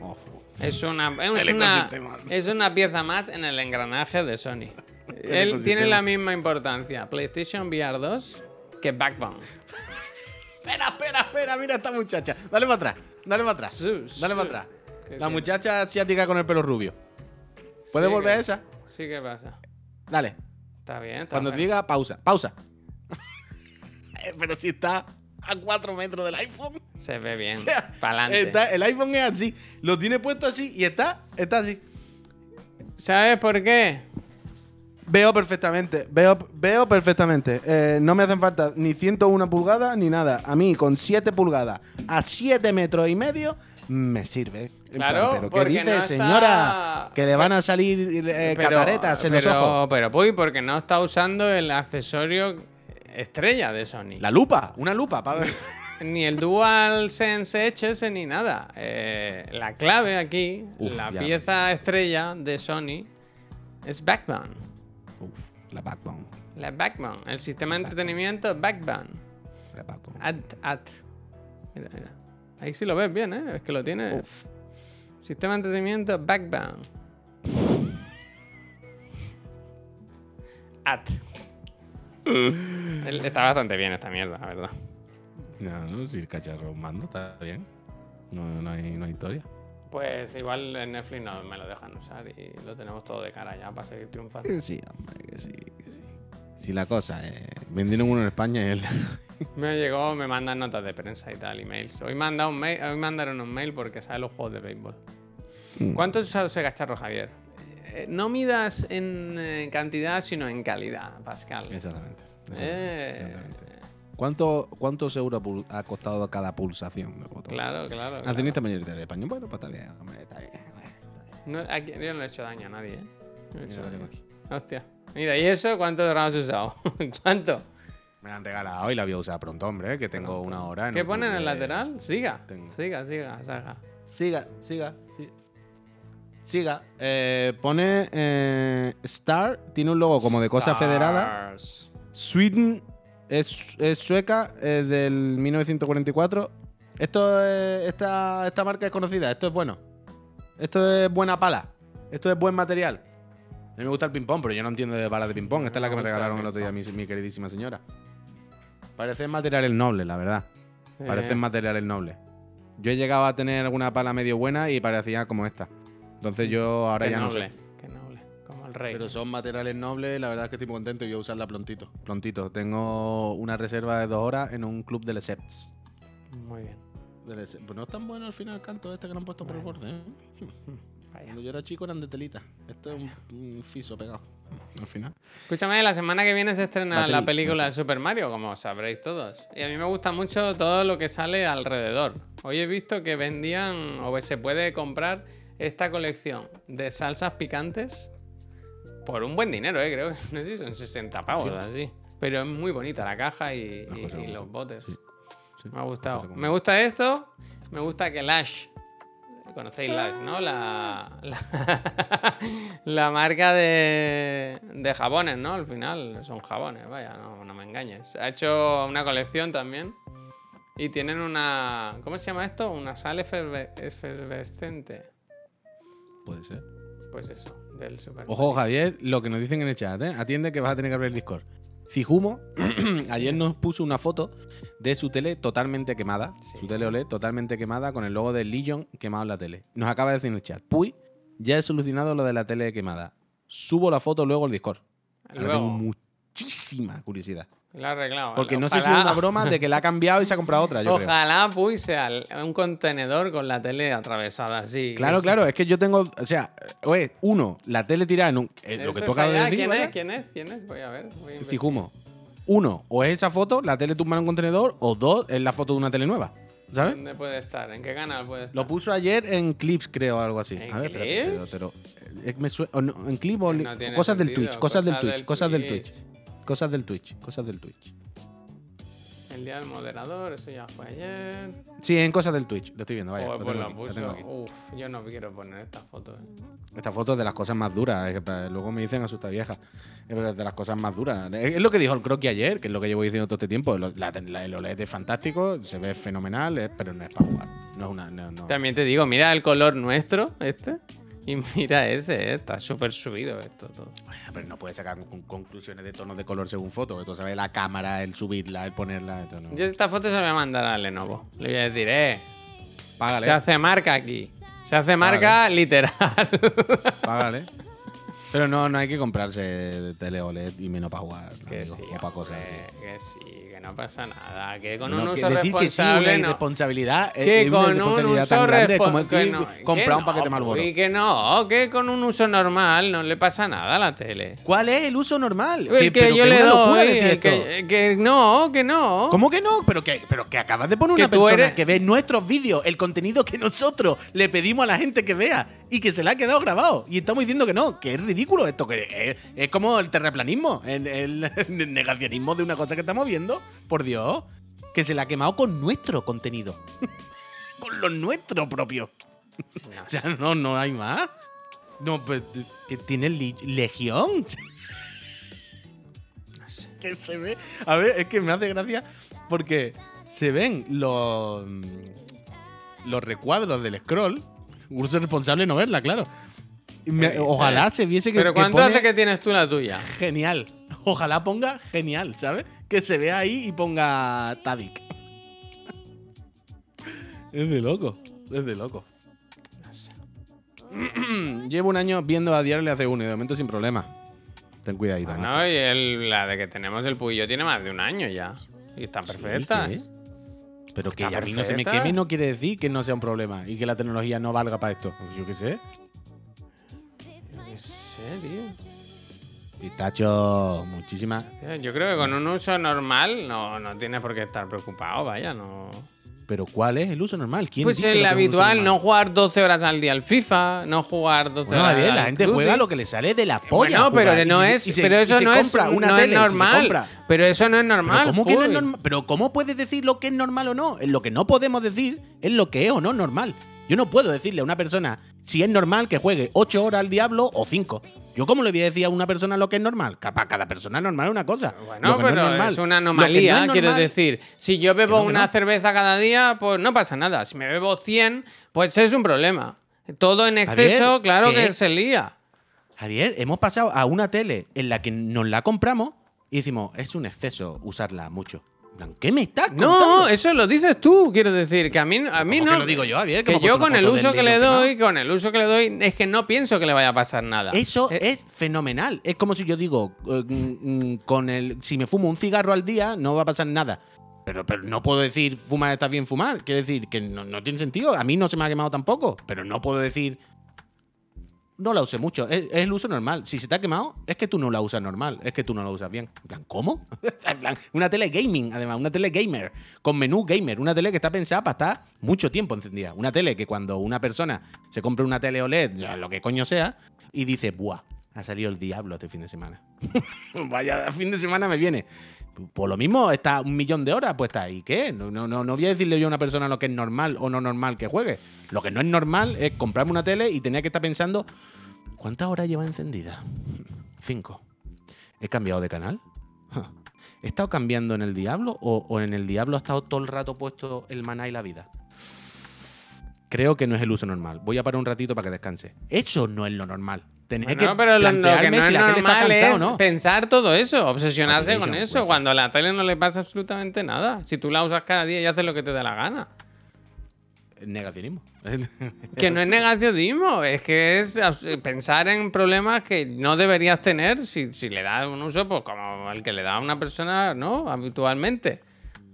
Ojo. Es una, es, una, es una pieza más en el engranaje de Sony. Él tiene la misma importancia, PlayStation VR 2, que Backbone. Espera, espera, espera, mira esta muchacha. Dale para atrás, dale para atrás. Dale para atrás. ¿Qué La tiene? muchacha asiática con el pelo rubio. ¿Puedes Sí, volver a esa? Sí, ¿qué pasa? Dale. Está bien, está Cuando te bien. diga pausa, pausa. Pero si está a 4 metros del iPhone. Se ve bien. O sea, está- el iPhone es así. Lo tiene puesto así y está, está así. ¿Sabes por qué? Veo perfectamente, veo, veo perfectamente. Eh, no me hacen falta ni 101 pulgadas ni nada. A mí, con 7 pulgadas a 7 metros y medio, me sirve. En Claro, plan, ¿Pero qué dice, no está- señora? Que le van a salir eh, cataretas en los pero, ojos. Pero, Puy, porque no está usando el accesorio estrella de Sony. La lupa, una lupa para ver. Ni el DualSense HS ni nada. Eh, la clave aquí, Uf, la pieza estrella de Sony, es Backbone. La backbone. La Backbone. El sistema de entretenimiento Backbone. La backbone. Ad, ad. Mira, mira. Ahí sí lo ves bien, ¿eh? Es que lo tiene. Sistema de entretenimiento Backbone. Ad. Está bastante bien esta mierda, la verdad. No, no, si el cacharro mando está bien. No, no, hay, no hay historia. Pues igual en Netflix no me lo dejan usar y lo tenemos todo de cara ya para seguir triunfando. Sí, hombre, que sí, que sí. Si la cosa es. Vendieron uno en España y él. Me llegó, me mandan notas de prensa y tal, emails. Hoy, manda un mail, hoy mandaron un mail porque sabe los juegos de béisbol. Mm. ¿Cuánto ese cacharro, Javier? Eh, no midas en eh, cantidad, sino en calidad, Pascal. Exactamente. exactamente, Eh, exactamente. ¿Cuánto, ¿Cuántos euros ha costado cada pulsación del botón? Claro, claro. claro. Accionista mayoritario español. Bueno, pues está bien, hombre, está bien. No, aquí- yo no le he hecho daño a nadie, ¿eh? No le he Mira, hecho tengo daño. aquí. Hostia. Mira, ¿y eso cuánto has usado? ¿Cuánto? Me la han regalado y la voy a usar pronto, hombre, que tengo una hora. En ¿Qué pone en el de- lateral? Siga. Tengo. Siga, siga, saga. Siga, siga, sí. Siga. Eh, pone eh, Star, tiene un logo como de cosa federada. Stars. Sweden es, es sueca, es del 1944. Esto es- esta, esta marca es conocida, esto es bueno. Esto es buena pala. Esto es buen material. A mí me gusta el ping-pong, pero yo no entiendo de balas de ping-pong. Esta es la que me regalaron el otro día mi, mi queridísima señora. Parecen materiales nobles, la verdad. Parecen Eh, materiales nobles. Yo he llegado a tener alguna pala medio buena y parecía como esta. Entonces yo ahora qué ya noble, no sé. Rey. Pero son materiales nobles, la verdad es que estoy muy contento y voy a usarla prontito. Prontito. Tengo una reserva de dos horas en un club de Lesseps. Muy bien. De Lesseps. Pues no es tan bueno al final el canto este que lo han puesto por el borde, ¿eh? Vaya. Cuando yo era chico eran de telita. Esto es un, un fiso pegado. Al final. Escúchame, la semana que viene se estrena la película no de Super Mario, como sabréis todos. Y a mí me gusta mucho todo lo que sale alrededor. Hoy he visto que vendían o se puede comprar esta colección de salsas picantes por un buen dinero, ¿eh? creo. que- No sé si son 60 pavos Sí. así. Pero es muy bonita la caja y, los botes. sí, sí. Me ha gustado. Me gusta esto. Me gusta que Lash. Conocéis Lash, ¿no? La, la, la marca de, de jabones, ¿no? Al final son jabones, vaya, no, no me engañes. Ha hecho una colección también. Y tienen una. ¿Cómo se llama esto? Una sal eferve- efervescente. Puede ser. Pues eso, del Super. Ojo, Javier, lo que nos dicen en el chat, ¿eh? Atiende que vas a tener que abrir el Discord. Cijumo ayer nos puso una foto de su tele totalmente quemada. Sí. Su tele OLED totalmente quemada con el logo de Legion quemado en la tele. Nos acaba de decir en el chat. Puy, ya he solucionado lo de la tele quemada. Subo la foto luego al Discord. Ahora tengo Luego, muchísima curiosidad. Lo ha arreglado. Porque no sé si es una broma de que la ha cambiado y se ha comprado otra. Yo creo. Ojalá, sea un contenedor con la tele atravesada así. Claro, claro, es que yo tengo. O sea, oye, uno, la tele tirada en un. eh, lo que toca está ya. decir. ¿Quién es? ¿Quién es? ¿Quién es? Voy a ver. voy a. Cijumo. Uno, o es esa foto, la tele tumba en un contenedor, o dos, es la foto de una tele nueva. ¿Sabes? ¿Dónde puede estar? ¿En qué canal puede estar? Lo puso ayer en clips, creo, o algo así. ¿En A ver, espérate, Clips? pero- pero, me o no, en clip o No cosas del Twitch, cosas del cosas Twitch, cosas del Twitch. Cosas del Twitch, cosas del Twitch. El día del moderador, eso ya fue ayer. Sí, en cosas del Twitch. Lo estoy viendo, vaya. Joder, lo pues tengo lo aquí, lo tengo puso. aquí. Uf, yo no quiero poner esta foto. eh. Esta foto es de las cosas más duras. es que pa- luego me dicen asusta vieja. Eh, Pero es de las cosas más duras. Es lo que dijo el croquis ayer, que es lo que llevo diciendo todo este tiempo. La- la- el OLED es fantástico, se ve fenomenal, eh, pero no es para jugar. No es una. no- no. También te digo, mira el color nuestro, este. Y mira ese, eh, está súper subido esto todo. Bueno, Pero no puedes sacar con- conclusiones de tonos de color según foto. Esto sabe la cámara, el subirla, el ponerla. Esto no. Yo esta foto se la voy a mandar a Lenovo. Le voy a decir, eh, Págale. se hace marca aquí. Se hace marca literal. Págale. Pero no, no hay que comprarse tele OLED y menos para jugar. que sí, o para cosas. hombre, así. que sí, que no pasa nada. Que con No, un que uso decir que sí, una responsable no. irresponsabilidad. Que con un uso responsable. comprar un paquete Marlboro. Y que no, que con un uso normal no le pasa nada a la tele. ¿Cuál es el uso normal? El que, pero yo que le doy, el que, que no, que no. ¿Cómo que no? Pero que, pero que acabas de poner Que una persona eres- que ve nuestros vídeos, el contenido que nosotros le pedimos a la gente que vea y que se le ha quedado grabado. Y estamos diciendo que no, que es ridículo esto, que es, es como el terraplanismo, el, el- el negacionismo de una cosa que estamos viendo. Por Dios, que se le ha quemado con nuestro contenido. con lo nuestro propio. O sea, no, no hay más. No, pues que tiene legión. que se ve. A ver, es que me hace gracia porque se ven los los recuadros del scroll. Uso responsable no verla, claro. Y me- ojalá se viese que, Pero que ¿cuánto pone hace que tienes tú la tuya? genial. Ojalá ponga genial, ¿sabes? Que se vea ahí y ponga Tadik. es de loco, es de loco. Llevo un año viendo a diario le hace uno y de momento sin problema. Ten cuidadito. macho. Bueno, y el- la de que tenemos el Puyo tiene más de un año ya. Y están perfectas. ¿qué? Pero que a mí no se me queme no quiere decir que no sea un problema y que la tecnología no valga para esto. Pues Yo qué sé. Yo qué sé, tío. Pistacho, muchísimas. Yo creo que con un uso normal no, no tienes por qué estar preocupado, vaya, no. Pero ¿cuál es el uso normal? ¿Quién Pues dice el habitual, no jugar 12 horas al día al FIFA, no jugar 12 Bueno, horas al la gente juega tío. lo que le sale de la polla. Bueno, pero jugar. no Y se- es, y se- pero eso no es, una no tele, normal. Pero eso no es normal. Pero ¿cómo, que no es normal? pero ¿cómo puedes decir lo que es normal o no? Lo que no podemos decir es lo que es o no normal. Yo no puedo decirle a una persona si es normal que juegue 8 horas al diablo o 5. ¿Yo cómo le voy a decir a una persona lo que es normal? Para cada persona es normal una cosa. Bueno, no pero normal- es una no anomalía, es quiero decir. Si yo bebo una no. cerveza cada día, pues no pasa nada. Si me bebo 100, pues es un problema. Todo en exceso, Javier, claro ¿qué? que se lía. Javier, hemos pasado a una tele en la que nos la compramos y decimos, es un exceso usarla mucho. ¿Qué me estás No, eso lo dices tú, quiero decir, que a mí, a mí ¿Cómo no. que lo digo yo, Javier? Que ¿Cómo yo con el uso que le doy, con el uso que le doy, es que no pienso que le vaya a pasar nada. Eso Eh, es fenomenal. Es como si yo digo, eh, mm, mm, con el, si me fumo un cigarro al día, no va a pasar nada. Pero, pero no puedo decir fumar está bien fumar. Quiero decir que no, no tiene sentido. A mí no se me ha quemado tampoco. Pero no puedo decir. No la usé mucho. Es, el uso normal. Si se te ha quemado, es que tú no la usas normal. Es que tú no la usas bien. En plan, ¿cómo? en plan, una tele gaming, además, una tele gamer. Con menú gamer. Una tele que está pensada para estar mucho tiempo encendida. Una tele que cuando una persona se compra una tele OLED, lo que coño sea, y dice, ¡buah! Ha salido el diablo este fin de semana. Vaya fin de semana me viene. Por lo mismo, está un millón de horas puesta. ¿Y qué? No, no, no, voy a decirle yo a una persona lo que es normal o no normal que juegue. Lo que no es normal es comprarme una tele y tener que estar pensando, ¿cuántas horas lleva encendida? Cinco. ¿He cambiado de canal? ¿He estado cambiando en el Diablo o, o en el Diablo ha estado todo el rato puesto el maná y la vida? Creo que no es el uso normal. Voy a parar un ratito para que descanse. Eso no es lo normal. Tener Bueno, que pero lo, lo que no es normal cansada es no. pensar todo eso, obsesionarse con eso, cuando a la tele no le pasa absolutamente nada. Si tú la usas cada día y haces lo que te da la gana. Negacionismo. Que no es negacionismo, es que es pensar en problemas que no deberías tener si, si le das un uso pues como el que le da a una persona, ¿no? Habitualmente.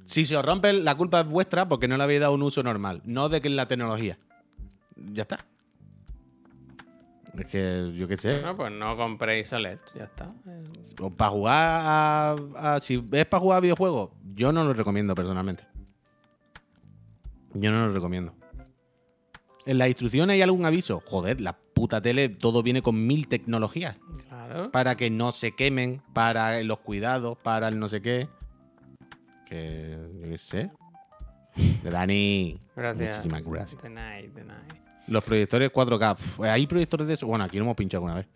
Si se os rompe, la culpa es vuestra porque no le habéis dado un uso normal, no de que la tecnología. Ya está. Es que yo qué sé. Bueno, pues no compréis OLED, ya está. O para jugar a, a- Si es para jugar a videojuegos, yo no lo recomiendo personalmente. Yo no lo recomiendo. En la instrucción hay algún aviso. Joder, la puta tele, todo viene con mil tecnologías. Claro. Para que no se quemen, para los cuidados, para el no sé qué. que yo qué sé. De Dani. Gracias. Muchísimas gracias. The night, the night. Los proyectores 4K. Uf, ¿Hay proyectores de eso? Bueno, aquí lo hemos pinchado alguna vez.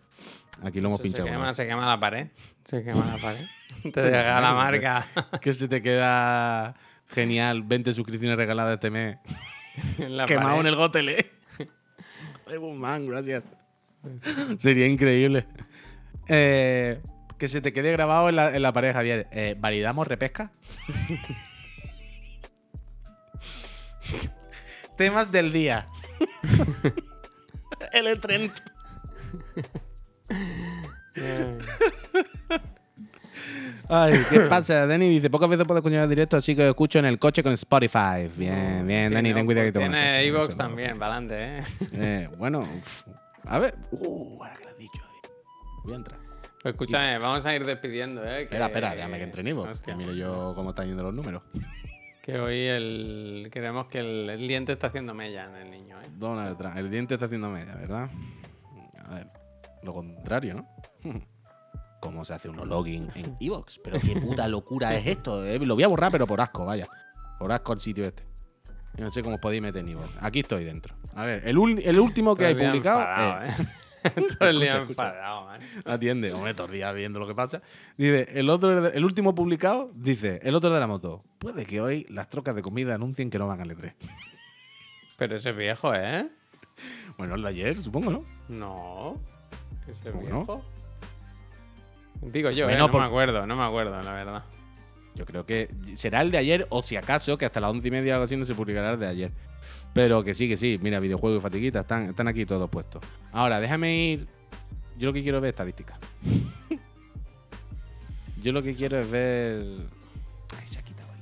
Aquí lo hemos Eso pinchado se, quema, vez. se quema la pared. Se quema la pared. Te deja la marca Que se te queda genial. 20 suscripciones regaladas este mes. en la Quemado en el Gotele. man, gracias. Sería increíble. Eh, que se te quede grabado en la, en la pared, Javier. Eh, ¿Validamos repesca? Temas del día. el E30. Eh, Ay, ¿qué pasa? Dani dice, pocas veces puedo escuchar directo, así que escucho en el coche con Spotify. Bien, bien, sí, Dani, no, ten cuidado. con el Tiene Evox también, para adelante, ¿eh? Eh, bueno, uf, a ver. Uh, ahora que lo has dicho. Voy a entrar. Pues escúchame, vamos a ir despidiendo, ¿eh? Espera, espera, déjame que entre en Evox, que miro yo cómo están yendo los números. Que hoy el... queremos que el, el diente está haciendo mella en el niño, ¿eh? Donald Trump. El diente está haciendo media, ¿verdad? A ver, lo contrario, ¿no? ¿Cómo se hace uno login en Evox? Pero qué puta locura es esto. eh. Lo voy a borrar, pero por asco, vaya. Por asco el sitio este. Yo no sé cómo os podéis meter en Evox. Aquí estoy dentro. A ver, el, el último que hay publicado. enfadado, eh, ¿eh? Todo el día Escucha, enfadado, man. Atiende, hombre, los días viendo lo que pasa. Dice, el otro, el último publicado, dice, el otro de la moto. Puede que hoy las trocas de comida anuncien que no van al E3. Pero ese es viejo, ¿eh? Bueno, el de ayer, supongo, ¿no? No. Ese ¿Cómo viejo. no? Digo yo, Bueno, ¿eh? No por- me acuerdo, no me acuerdo, la verdad. Yo creo que será el de ayer, o si acaso, que hasta las once y media o algo así no se publicará el de ayer. Pero que sí, que sí. Mira, videojuegos y fatiguita, están, están aquí todos puestos. Ahora, déjame ir. Yo lo que quiero es ver estadísticas. Yo lo que quiero es ver. Ay, se ha quitado ahí.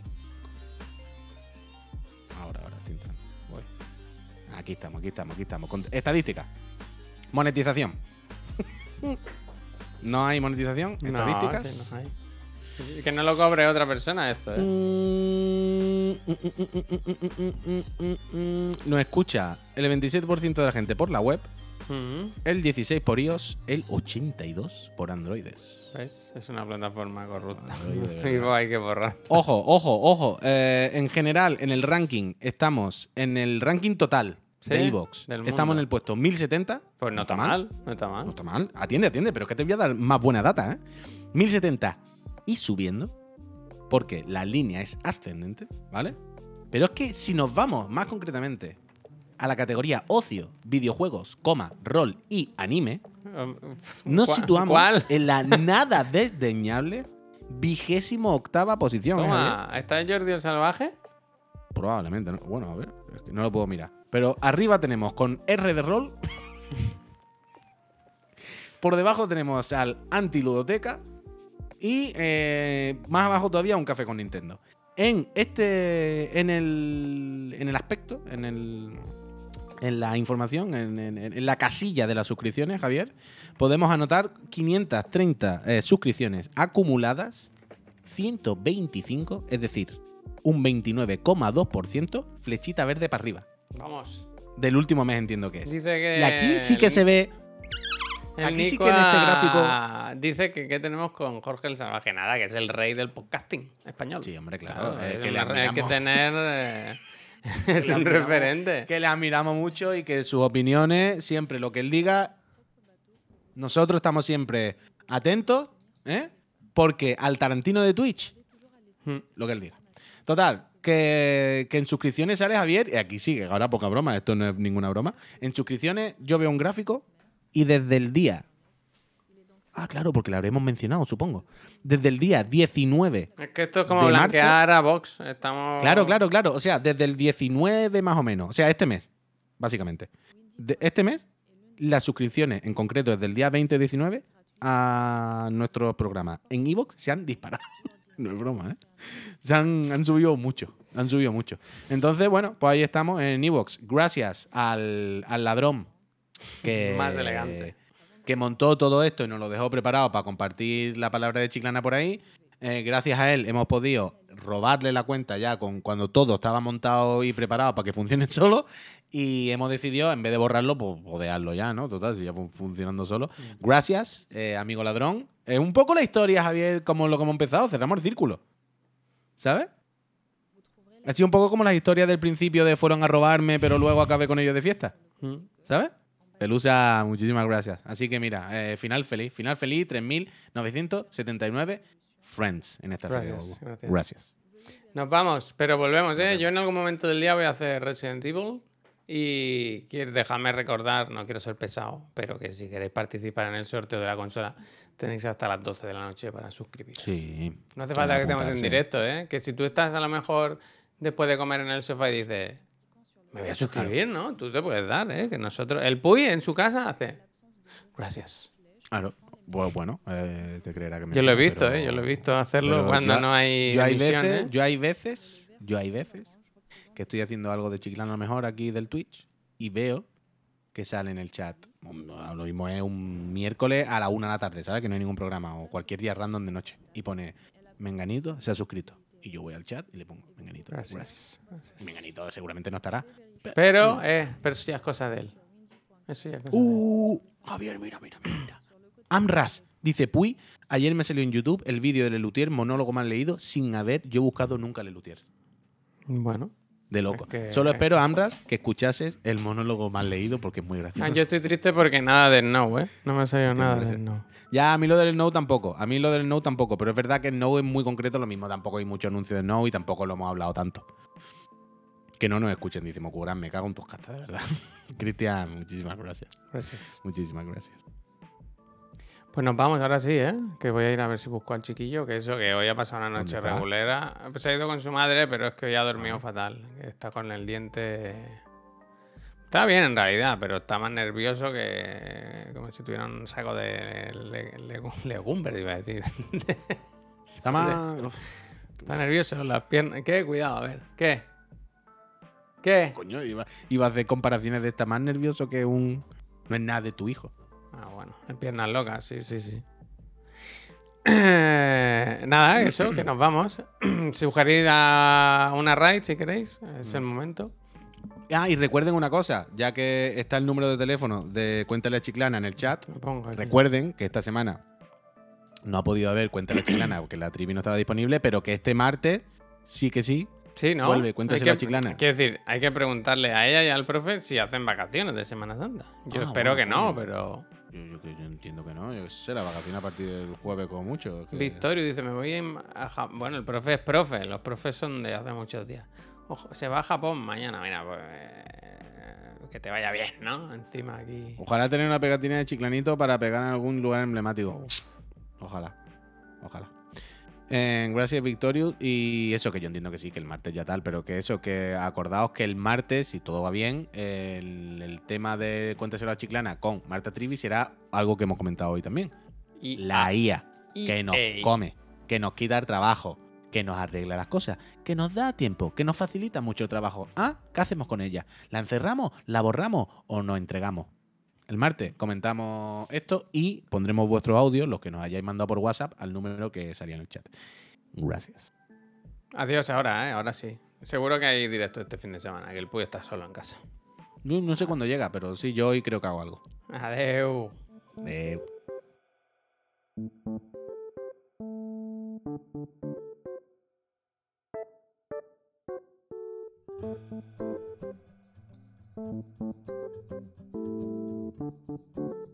Ahora, ahora estoy entrando. Voy. Aquí estamos, aquí estamos, aquí estamos. Con- Estadísticas. Monetización. ¿No hay monetización? No, Estadísticas. sí, no hay. Que no lo cobre otra persona esto, ¿eh? Nos escucha el 27% de la gente por la web, Mm, el 16% por iOS, el 82% por Androides. ¿Ves? Es una plataforma corrupta. Y pues hay que borrar. Ojo, ojo, ojo. eh, en general, en el ranking, estamos en el ranking total de Evox. Estamos en el puesto 1070. Pues no está mal, no está mal. No está mal. Atiende, atiende, pero es que te voy a dar más buena data, ¿eh? 1070 y subiendo, porque la línea es ascendente, ¿vale? Pero es que si nos vamos más concretamente a la categoría ocio, videojuegos, coma, rol y anime, Um, nos ¿cuál- situamos ¿Cuál? en la nada desdeñable vigésimo octava posición. ¿eh? Toma, ¿está Jordi el Salvaje? Probablemente, ¿no? Bueno, a ver, es que no lo puedo mirar. Pero arriba tenemos con R de rol. Por debajo tenemos al anti-ludoteca. Y eh, más abajo todavía un café con Nintendo. En este. En el. En el aspecto, en el. En la información, en, en- en la casilla de las suscripciones, Javier, podemos anotar 530 eh, suscripciones acumuladas, 125, es decir, un 29,2%, flechita verde para arriba. Vamos. Del último mes entiendo que es. Dice que. Y aquí sí que el- se ve. El aquí sí Nico que en este ha- Dice que ¿qué tenemos con Jorge el Salvaje? Nada, que es el rey del podcasting español. Sí, hombre, claro. eh, es que, una- hay que tener. eh, es un admiramos, referente. que le admiramos mucho y que sus opiniones, siempre lo que él diga, nosotros estamos siempre atentos, ¿eh? Porque al Tarantino de Twitch, Hmm. lo que él diga. Total, que, que en suscripciones sale Javier, y aquí sigue, ahora poca broma, esto no es ninguna broma. En suscripciones yo veo un gráfico y desde el día. Ah, claro, porque lo habremos mencionado, supongo. Desde el día 19 Es que esto es como marzo. blanquear a Vox. Estamos. Claro, claro, claro. O sea, desde el 19 más o menos. O sea, este mes, básicamente. De- este mes, las suscripciones, en concreto desde el día 20-19, a nuestros programas en Evox se han disparado. no es broma, ¿eh? Se han, han subido mucho. Han subido mucho. Entonces, bueno, pues ahí estamos en Evox. Gracias al, al ladrón que, Más elegante. que montó todo esto y nos lo dejó preparado para compartir la palabra de Chiclana por ahí. Eh, gracias a él hemos podido robarle la cuenta ya con cuando todo estaba montado y preparado para que funcione solo y hemos decidido, en vez de borrarlo, pues podearlo ya, ¿no? Total, si ya fun- funcionando solo. Gracias, eh, amigo ladrón. Es un poco la historia, Javier, como lo que hemos empezado, cerramos el círculo. ¿Sabes? Ha sido un poco como las historias del principio de fueron a robarme, pero luego acabé con ellos de fiesta. ¿Sabes? Pelusa, muchísimas gracias. Así que mira, eh, final feliz. Final feliz, 3.979 friends en esta Gracias, gracias. gracias. Nos vamos, pero volvemos, ¿eh? Yo en algún momento del día voy a hacer Resident Evil y quiero dejarme recordar, no quiero ser pesado, pero que si queréis participar en el sorteo de la consola tenéis hasta las 12 de la noche para suscribiros. Sí. No hace falta que estemos en directo, ¿eh? Que si tú estás a lo mejor después de comer en el sofá y dices, me voy a suscribir, ¿no? Tú te puedes dar, ¿eh? Que nosotros, el Puy en su casa hace, gracias. Claro. Pues bueno, eh, te creerá que me Yo lo he visto, pero- ¿eh? Yo lo he visto hacerlo cuando yo- no hay yo hay emisión, veces, ¿eh? yo hay veces, yo hay veces que estoy haciendo algo de chiclano a lo mejor aquí del Twitch y veo que sale en el chat. Lo mismo es un miércoles a la una de la tarde, ¿sabes? Que no hay ningún programa o cualquier día random de noche y pone Menganito se ha suscrito y yo voy al chat y le pongo Menganito. Gracias. Gracias. Menganito seguramente no estará. Pero, eh, pero eso ya es cosa de él. Eso ya es cosa de él. Uh, Javier, mira, mira, mira. Amras dice Puy, ayer me salió en YouTube el vídeo de Lelutier, monólogo más leído, sin haber yo buscado nunca Lelutier. Bueno. De loco. Es que- Solo es espero, Amras, que escuchases el monólogo más leído porque es muy gracioso. Ah, yo estoy triste porque nada del no, ¿eh? No me ha salido nada parece? del no. Ya, a mí lo del no tampoco. A mí lo del no tampoco. Pero es verdad que el no es muy concreto lo mismo. Tampoco hay mucho anuncio de no y tampoco lo hemos hablado tanto. Que no nos escuchen, dice Mokuran. Me cago en tus cartas, de verdad. Cristian, muchísimas gracias. Gracias. Muchísimas gracias. Pues nos vamos ahora sí, ¿eh? Que voy a ir a ver si busco al chiquillo, que eso, que hoy ha pasado una noche regulera. Pues ha ido con su madre, pero es que hoy ha dormido fatal. que Está con el diente... Está bien en realidad, pero está más nervioso que... Como si tuviera un saco de le- legu- legumbres, iba a decir. Está más. Está nervioso, las piernas... ¿Qué? Cuidado, a ver. ¿Qué? ¿Qué? coño, iba, iba a hacer comparaciones de estar más nervioso que un. No es nada de tu hijo. Ah, bueno, en piernas locas, sí, sí, sí. Nada, eso, que nos vamos. Sugerid a una raid si queréis, es el momento. Ah, y recuerden una cosa, ya que está el número de teléfono de Cuéntale a Chiclana en el chat, recuerden que esta semana no ha podido haber Cuéntale a Chiclana porque la trivi no estaba disponible, pero que este martes sí que sí. Sí, ¿no? vuelve, Hay cuéntaselo que- a Chiclana. Quiero decir, hay que preguntarle a ella y al profe si hacen vacaciones de Semana Santa. Yo Ah, espero bueno, que no, pero... Yo, yo yo entiendo que no, yo sé, la vacación a partir del jueves como mucho. que- Victorio dice, me voy a Ja- Bueno, el profe es profe, los profes son de hace muchos días. Ojo, se va a Japón mañana, mira, pues... eh, Que te vaya bien, ¿no? Encima aquí... Ojalá tener una pegatina de chiclanito para pegar en algún lugar emblemático. Ojalá. Ojalá. Eh, gracias, Victorious. Y eso que yo entiendo que sí, que el martes ya tal, pero que eso, que acordaos que el martes, si todo va bien, el, el tema de Cuéntaselo a Chiclana con Marta Trivi será algo que hemos comentado hoy también. Y La IA, que nos come, que nos quita el trabajo, que nos arregla las cosas, que nos da tiempo, que nos facilita mucho el trabajo. Ah, ¿qué hacemos con ella? ¿La encerramos, la borramos o nos entregamos? El martes comentamos esto y pondremos vuestros audios, los que nos hayáis mandado por WhatsApp, al número que salía en el chat. Gracias. Adiós ahora, ¿eh? Ahora sí. Seguro que hay directo este fin de semana, que el Puy está solo en casa. No, no sé cuándo llega, pero sí, yo hoy creo que hago algo. Adeu. Eh,